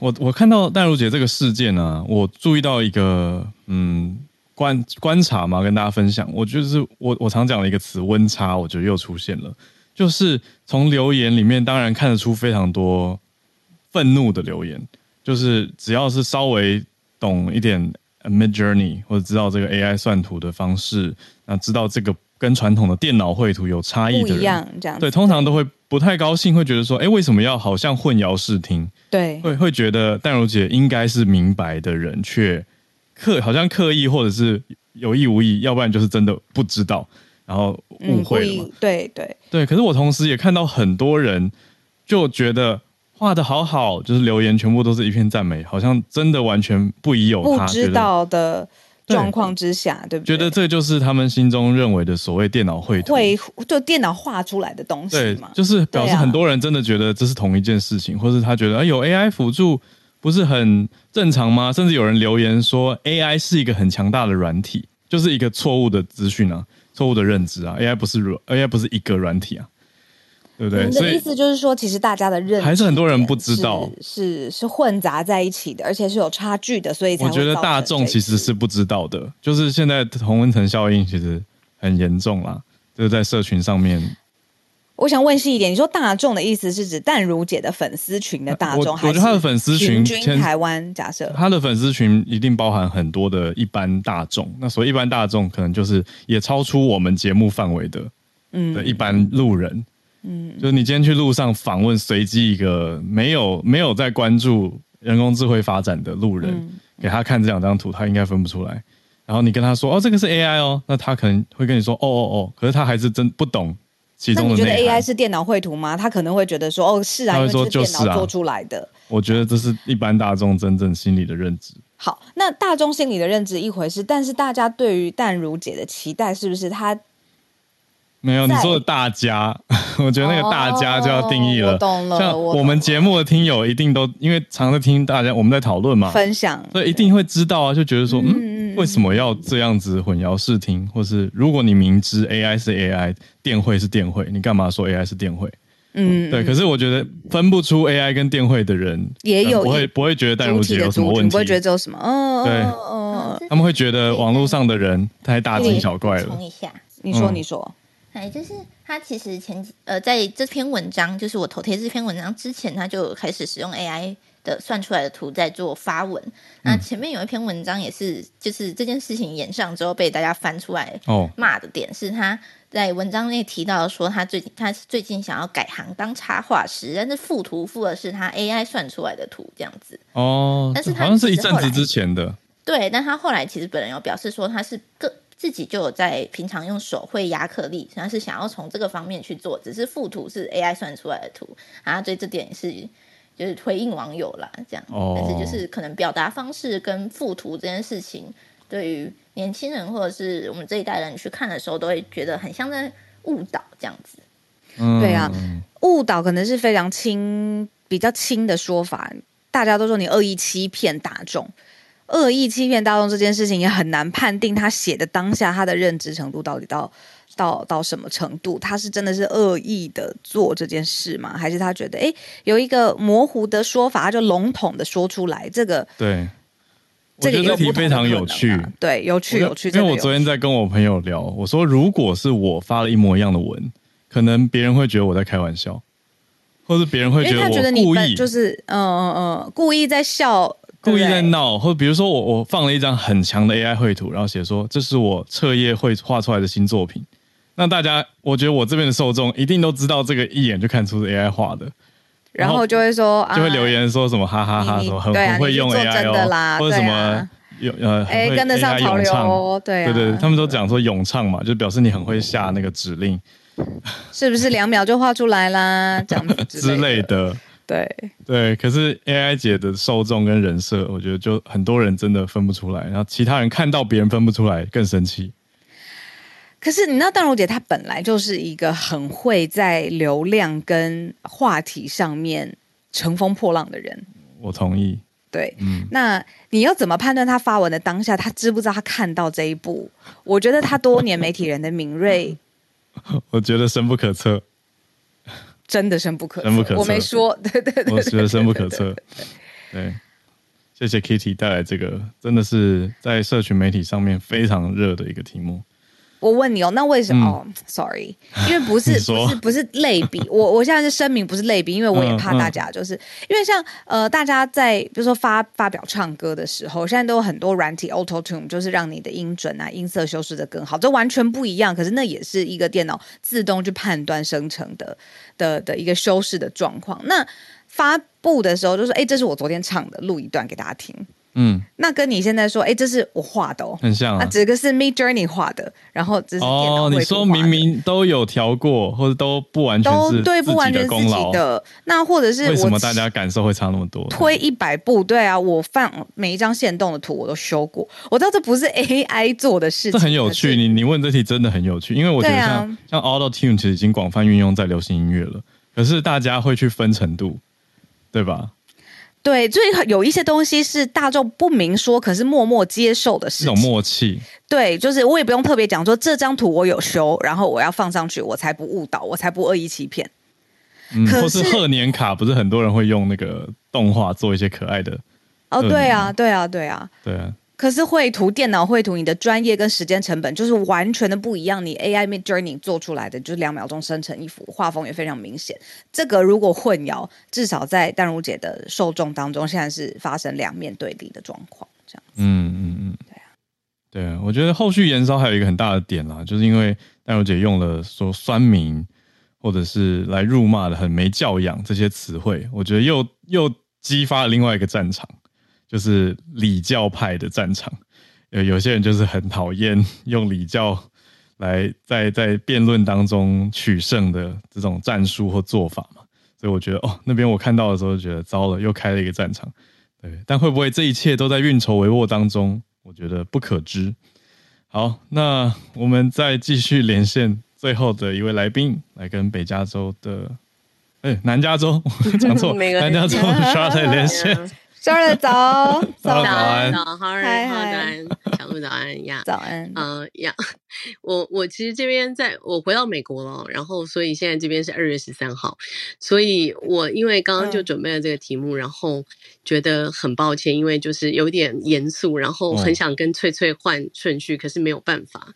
我我看到戴茹姐这个事件呢，我注意到一个嗯观观察嘛，跟大家分享。我就是我我常讲的一个词温差，我觉得又出现了。就是从留言里面，当然看得出非常多愤怒的留言。就是只要是稍微懂一点 Mid Journey 或者知道这个 AI 算图的方式，那知道这个跟传统的电脑绘图有差异的人，这样对，通常都会。不太高兴，会觉得说，哎，为什么要好像混淆视听？对，会会觉得淡如姐应该是明白的人，却刻好像刻意或者是有意无意，要不然就是真的不知道，然后误会了。对对对，可是我同时也看到很多人就觉得画的好好，就是留言全部都是一片赞美，好像真的完全不疑有他，不知道的。状况之下，对不对？觉得这就是他们心中认为的所谓电脑绘图，绘就电脑画出来的东西嘛？就是表示很多人真的觉得这是同一件事情，或是他觉得有 AI 辅助不是很正常吗？甚至有人留言说 AI 是一个很强大的软体，就是一个错误的资讯啊，错误的认知啊，AI 不是软，AI 不是一个软体啊。对不对？你的意思就是说，其实大家的认还是很多人不知道，是是混杂在一起的，而且是有差距的，所以我觉得大众其实是不知道的。就是现在同温层效应其实很严重啦，就是在社群上面。我想问细一点，你说大众的意思是指淡如姐的粉丝群的大众，我觉得他的粉丝群台湾假设她的粉丝群一定包含很多的一般大众。那所以一般大众，可能就是也超出我们节目范围的，嗯，的一般路人。嗯，就是你今天去路上访问随机一个没有没有在关注人工智慧发展的路人，给他看这两张图，他应该分不出来。然后你跟他说：“哦，这个是 AI 哦。”那他可能会跟你说：“哦哦哦。”可是他还是真不懂其中的。你觉得 AI 是电脑绘图吗？他可能会觉得说：“哦，是啊，因为是电脑做出来的。”我觉得这是一般大众真正心理的认知。好，那大众心理的认知一回事，但是大家对于淡如姐的期待是不是她？没有你说的大家，<laughs> 我觉得那个大家就要定义了。懂了，像我们节目的听友一定都因为常在听大家我们在讨论嘛，分享，所以一定会知道啊，就觉得说，嗯，为什么要这样子混淆视听？或是如果你明知 AI 是 AI，电汇是电汇，你干嘛说 AI 是电汇？嗯，对。可是我觉得分不出 AI 跟电汇的人，也有不会不会觉得戴茹姐有什么问题，不会觉得这有什么，嗯，对，他们会觉得网络上的人太大惊小怪了。一下，你说，你说。哎，就是他其实前几呃，在这篇文章，就是我头贴这篇文章之前，他就开始使用 AI 的算出来的图在做发文。那前面有一篇文章也是，就是这件事情演上之后被大家翻出来骂的点是，他在文章内提到说，他最近他最近想要改行当插画师，但是附图附的是他 AI 算出来的图这样子。哦，但是好像是一阵子之前的。对，但他后来其实本人有表示说，他是个。自己就有在平常用手绘亚克力，他是想要从这个方面去做，只是附图是 AI 算出来的图，啊，对这点是就是回应网友啦，这样，但是就是可能表达方式跟附图这件事情，对于年轻人或者是我们这一代人去看的时候，都会觉得很像在误导这样子。对啊，误导可能是非常轻、比较轻的说法，大家都说你恶意欺骗大众。恶意欺骗大众这件事情也很难判定他写的当下他的认知程度到底到到到什么程度？他是真的是恶意的做这件事吗？还是他觉得哎有一个模糊的说法，他就笼统的说出来？这个对，这个题非常有趣，对，有趣有趣。因为我昨天在跟我朋友聊，我说如果是我发了一模一样的文，可能别人会觉得我在开玩笑，或者别人会觉得我故意，就是嗯嗯嗯，故意在笑。故意在闹，或者比如说我我放了一张很强的 AI 绘图，然后写说这是我彻夜绘画出来的新作品。那大家，我觉得我这边的受众一定都知道这个一眼就看出是 AI 画的，然后就会说就会留言说什么哈哈哈，什么很很会用 AI 哦，或者什么有呃哎跟得上潮流，对对对，他们都讲说咏唱嘛，就表示你很会下那个指令，是不是两秒就画出来啦？这样之类的。<laughs> 对对，可是 AI 姐的受众跟人设，我觉得就很多人真的分不出来，然后其他人看到别人分不出来更生气。可是你知道，大如姐她本来就是一个很会在流量跟话题上面乘风破浪的人。我同意。对，嗯，那你要怎么判断他发文的当下，他知不知道他看到这一步？我觉得他多年媒体人的敏锐，<laughs> 我觉得深不可测。真的深不可测，我没说，<laughs> 对对对，我觉得深不可测。对，谢谢 Kitty 带来这个，真的是在社群媒体上面非常热的一个题目。我问你哦，那为什么？Sorry，因为不是不是不是类比。我我现在是声明不是类比，因为我也怕大家就是因为像呃，大家在比如说发发表唱歌的时候，现在都有很多软体 Auto Tune，就是让你的音准啊、音色修饰的更好，这完全不一样。可是那也是一个电脑自动去判断生成的的的一个修饰的状况。那发布的时候就说：“哎，这是我昨天唱的，录一段给大家听。”嗯，那跟你现在说，哎，这是我画的哦，很像啊。这个是 Mid Journey 画的，然后这是哦，你说明明都有调过，或者都不完全是对，不完全自己的。那或者是为什么大家感受会差那么多？推一百步，对啊，我放每一张线动的图我都修过，我知道这不是 <laughs> AI 做的事情。这很有趣，你你问这题真的很有趣，因为我觉得像像 Auto Tune 其实已经广泛运用在流行音乐了，可是大家会去分程度，对吧？对，所以有一些东西是大众不明说，可是默默接受的事情。这种默契。对，就是我也不用特别讲说这张图我有修，然后我要放上去，我才不误导，我才不恶意欺骗。嗯，或是贺年卡，不是很多人会用那个动画做一些可爱的。哦，对啊，对啊，对啊，对啊。可是绘图，电脑绘图，你的专业跟时间成本就是完全的不一样。你 AI Mid Journey 做出来的就是两秒钟生成一幅画风，也非常明显。这个如果混淆，至少在淡如姐的受众当中，现在是发生两面对立的状况。这样，嗯嗯嗯，对啊，对啊。我觉得后续延烧还有一个很大的点啦，就是因为淡如姐用了说酸民或者是来辱骂的很没教养这些词汇，我觉得又又激发了另外一个战场。就是礼教派的战场，有有些人就是很讨厌用礼教来在在辩论当中取胜的这种战术或做法嘛，所以我觉得哦，那边我看到的时候就觉得糟了，又开了一个战场。对，但会不会这一切都在运筹帷幄当中？我觉得不可知。好，那我们再继续连线最后的一位来宾，来跟北加州的，哎，南加州 <laughs> 讲错，<laughs> 南加州 Charlotte 连线。早。安，早早安，早好人，早安，小鹿早安呀，早安，嗯呀，我我其实这边在我回到美国了，然后所以现在这边是二月十三号，所以我因为刚刚就准备了这个题目，然后觉得很抱歉，因为就是有点严肃，然后很想跟翠翠换顺序，可是没有办法，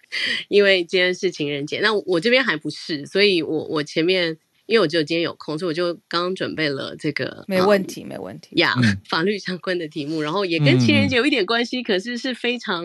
因为今天是情人节，那我这边还不是，所以我我前面。因为我只有今天有空，所以我就刚刚准备了这个，没问题，没问题呀，法律相关的题目，然后也跟情人节有一点关系，可是是非常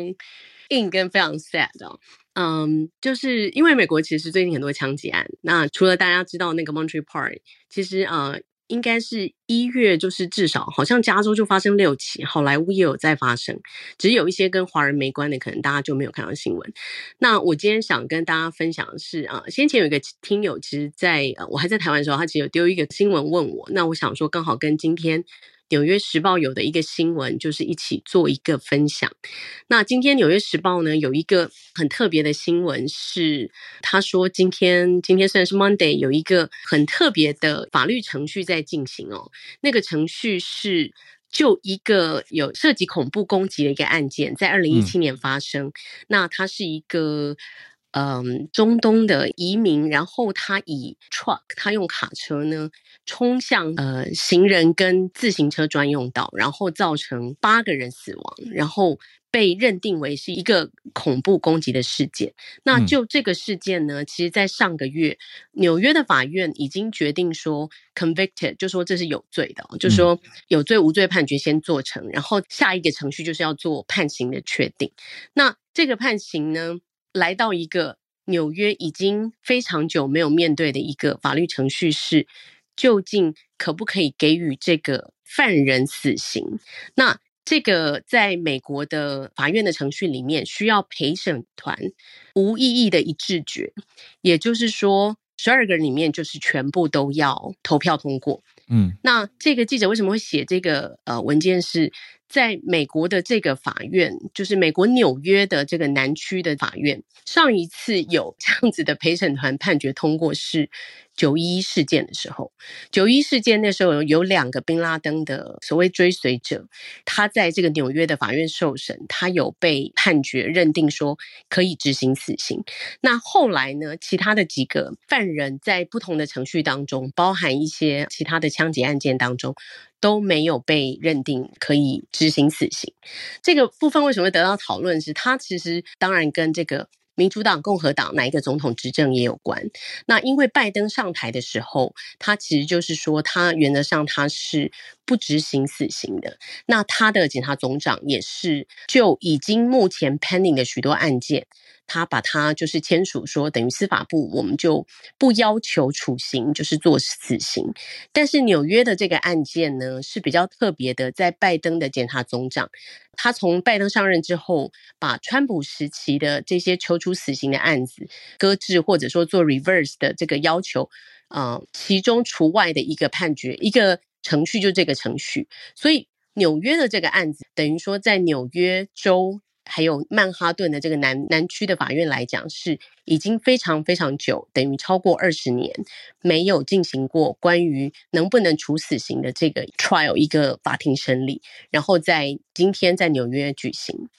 硬跟非常 sad 的。嗯，就是因为美国其实最近很多枪击案，那除了大家知道那个 Montreal Park，其实呃。应该是一月，就是至少好像加州就发生六起，好莱坞也有在发生，只有一些跟华人没关的，可能大家就没有看到新闻。那我今天想跟大家分享的是啊，先前有一个听友，其实在我还在台湾的时候，他其实有丢一个新闻问我，那我想说刚好跟今天。纽约时报有的一个新闻，就是一起做一个分享。那今天纽约时报呢有一个很特别的新闻，是他说今天今天虽然是 Monday，有一个很特别的法律程序在进行哦。那个程序是就一个有涉及恐怖攻击的一个案件，在二零一七年发生。那它是一个。嗯，中东的移民，然后他以 truck，他用卡车呢冲向呃行人跟自行车专用道，然后造成八个人死亡，然后被认定为是一个恐怖攻击的事件。那就这个事件呢，其实，在上个月，纽约的法院已经决定说 convicted，就说这是有罪的，就说有罪无罪判决先做成，然后下一个程序就是要做判刑的确定。那这个判刑呢？来到一个纽约已经非常久没有面对的一个法律程序是，究竟可不可以给予这个犯人死刑？那这个在美国的法院的程序里面，需要陪审团无异议的一致决，也就是说，十二个人里面就是全部都要投票通过。嗯，那这个记者为什么会写这个呃文件是？在美国的这个法院，就是美国纽约的这个南区的法院，上一次有这样子的陪审团判决通过是九一事件的时候。九一事件那时候有两个宾拉登的所谓追随者，他在这个纽约的法院受审，他有被判决认定说可以执行死刑。那后来呢，其他的几个犯人在不同的程序当中，包含一些其他的枪击案件当中。都没有被认定可以执行死刑，这个部分为什么会得到讨论？是它其实当然跟这个民主党、共和党哪一个总统执政也有关。那因为拜登上台的时候，他其实就是说，他原则上他是不执行死刑的。那他的检察总长也是就已经目前 pending 的许多案件。他把他就是签署说，等于司法部我们就不要求处刑，就是做死刑。但是纽约的这个案件呢是比较特别的，在拜登的检察总长，他从拜登上任之后，把川普时期的这些求处死刑的案子搁置，或者说做 reverse 的这个要求，啊，其中除外的一个判决，一个程序就这个程序。所以纽约的这个案子，等于说在纽约州。还有曼哈顿的这个南南区的法院来讲，是已经非常非常久，等于超过二十年没有进行过关于能不能处死刑的这个 trial 一个法庭审理，然后在今天在纽约举行。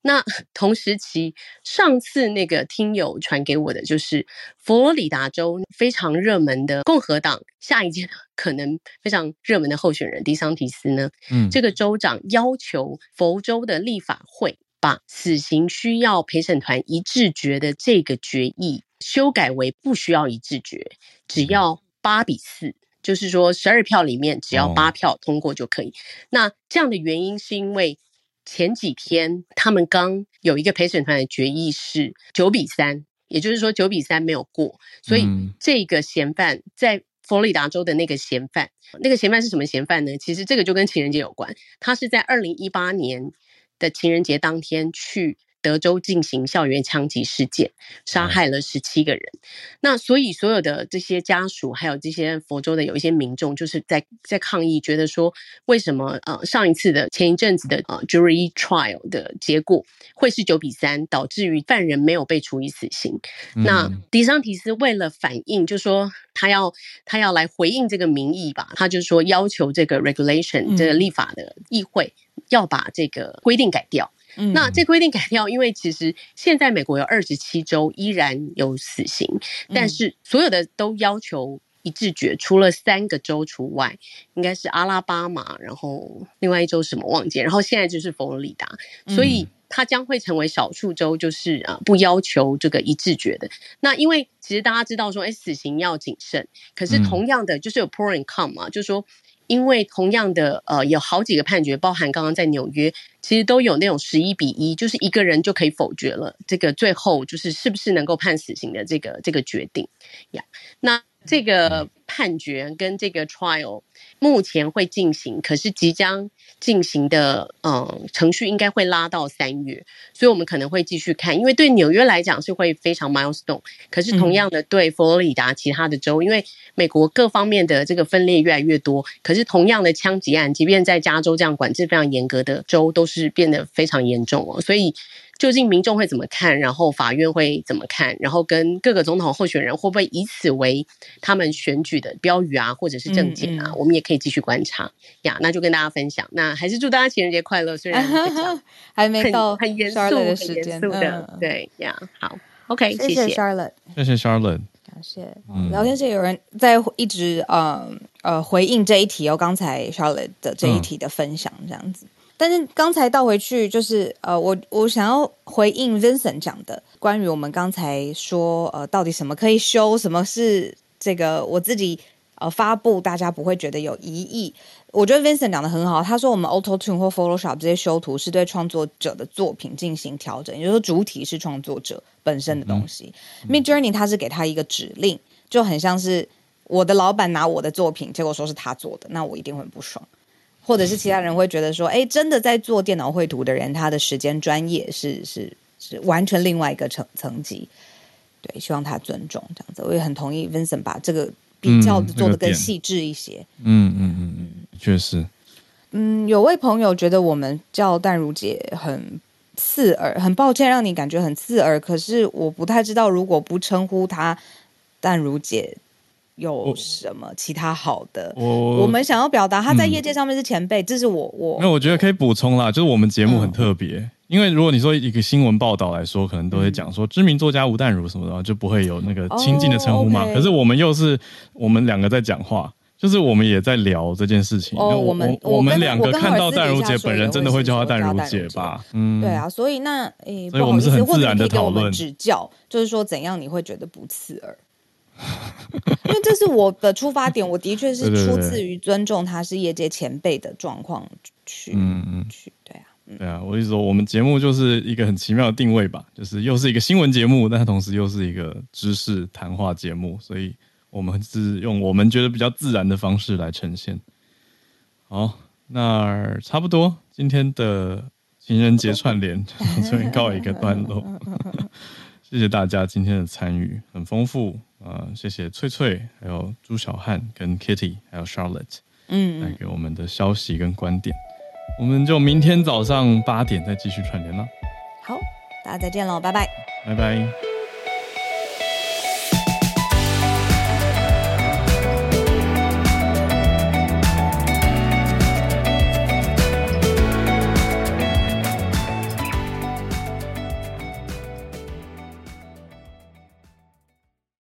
那 <laughs> 同时期上次那个听友传给我的，就是佛罗里达州非常热门的共和党下一届 <laughs> 可能非常热门的候选人迪桑提斯呢，嗯，这个州长要求佛州的立法会。把死刑需要陪审团一致决的这个决议修改为不需要一致决，只要八比四，就是说十二票里面只要八票通过就可以。那这样的原因是因为前几天他们刚有一个陪审团的决议是九比三，也就是说九比三没有过，所以这个嫌犯在佛罗里达州的那个嫌犯，那个嫌犯是什么嫌犯呢？其实这个就跟情人节有关，他是在二零一八年。的情人节当天去德州进行校园枪击事件，杀害了十七个人。那所以所有的这些家属，还有这些佛州的有一些民众，就是在在抗议，觉得说为什么呃上一次的前一阵子的呃 jury trial 的结果会是九比三，导致于犯人没有被处以死刑。那迪桑提斯为了反映，就说他要他要来回应这个民意吧，他就说要求这个 regulation 这个立法的议会要把这个规定改掉。那这规定改掉，因为其实现在美国有二十七州依然有死刑，但是所有的都要求一致决，除了三个州除外，应该是阿拉巴马，然后另外一州什么忘记，然后现在就是佛罗里达，所以它将会成为少数州，就是啊不要求这个一致决的。那因为其实大家知道说，哎，死刑要谨慎，可是同样的就是有 pro and con 嘛，就是说。因为同样的，呃，有好几个判决，包含刚刚在纽约，其实都有那种十一比一，就是一个人就可以否决了这个最后就是是不是能够判死刑的这个这个决定呀。那这个判决跟这个 trial 目前会进行，可是即将进行的嗯程序应该会拉到三月，所以我们可能会继续看。因为对纽约来讲是会非常 milestone，可是同样的对佛罗里达其他的州，因为美国各方面的这个分裂越来越多，可是同样的枪击案，即便在加州这样管制非常严格的州，都是变得非常严重哦，所以。究竟民众会怎么看？然后法院会怎么看？然后跟各个总统候选人会不会以此为他们选举的标语啊，或者是证件啊？我们也可以继续观察呀。那就跟大家分享。那还是祝大家情人节快乐。虽然 <laughs> 还没到很严肃、很严肃的，对呀。好，OK，谢谢 Charlotte，谢谢 Charlotte，感谢。聊天室有人在一直呃呃回应这一题哦，刚才 Charlotte 的这一题的分享这样子。但是刚才倒回去，就是呃，我我想要回应 Vincent 讲的关于我们刚才说呃，到底什么可以修，什么是这个我自己呃发布，大家不会觉得有疑义。我觉得 Vincent 讲的很好，他说我们 Auto Tune 或 Photoshop 这些修图是对创作者的作品进行调整，也就是说主体是创作者本身的东西。Mid Journey 他是给他一个指令，就很像是我的老板拿我的作品，结果说是他做的，那我一定会很不爽。或者是其他人会觉得说，哎，真的在做电脑绘图的人，他的时间专业是是是完全另外一个层层级。对，希望他尊重这样子。我也很同意 Vincent 把这个比较做的更细致一些。嗯嗯嗯嗯，确实。嗯，有位朋友觉得我们叫淡如姐很刺耳，很抱歉让你感觉很刺耳。可是我不太知道，如果不称呼她淡如姐。有什么其他好的？我我们想要表达他在业界上面是前辈，这是我我。那我觉得可以补充啦，就是我们节目很特别，因为如果你说一个新闻报道来说，可能都会讲说知名作家吴淡如什么的，就不会有那个亲近的称呼嘛。可是我们又是我们两个在讲话，就是我们也在聊这件事情。哦，我们我们两个看到淡如姐本人，真的会叫她淡如姐吧？嗯，对啊，所以那诶，所以我们是很自然的讨论指教，就是说怎样你会觉得不刺耳。<laughs> 因为这是我的出发点，我的确是出自于尊重他是业界前辈的状况去，嗯嗯。去，对啊，对啊，我意思说，我们节目就是一个很奇妙的定位吧，就是又是一个新闻节目，但同时又是一个知识谈话节目，所以我们是用我们觉得比较自然的方式来呈现。好，那差不多今天的情人节串联 <laughs> 这边告一个段落，谢谢大家今天的参与，很丰富。呃，谢谢翠翠，还有朱小汉跟 Kitty，还有 Charlotte，嗯，来给我们的消息跟观点，我们就明天早上八点再继续串联了。好，大家再见喽，拜拜，拜拜。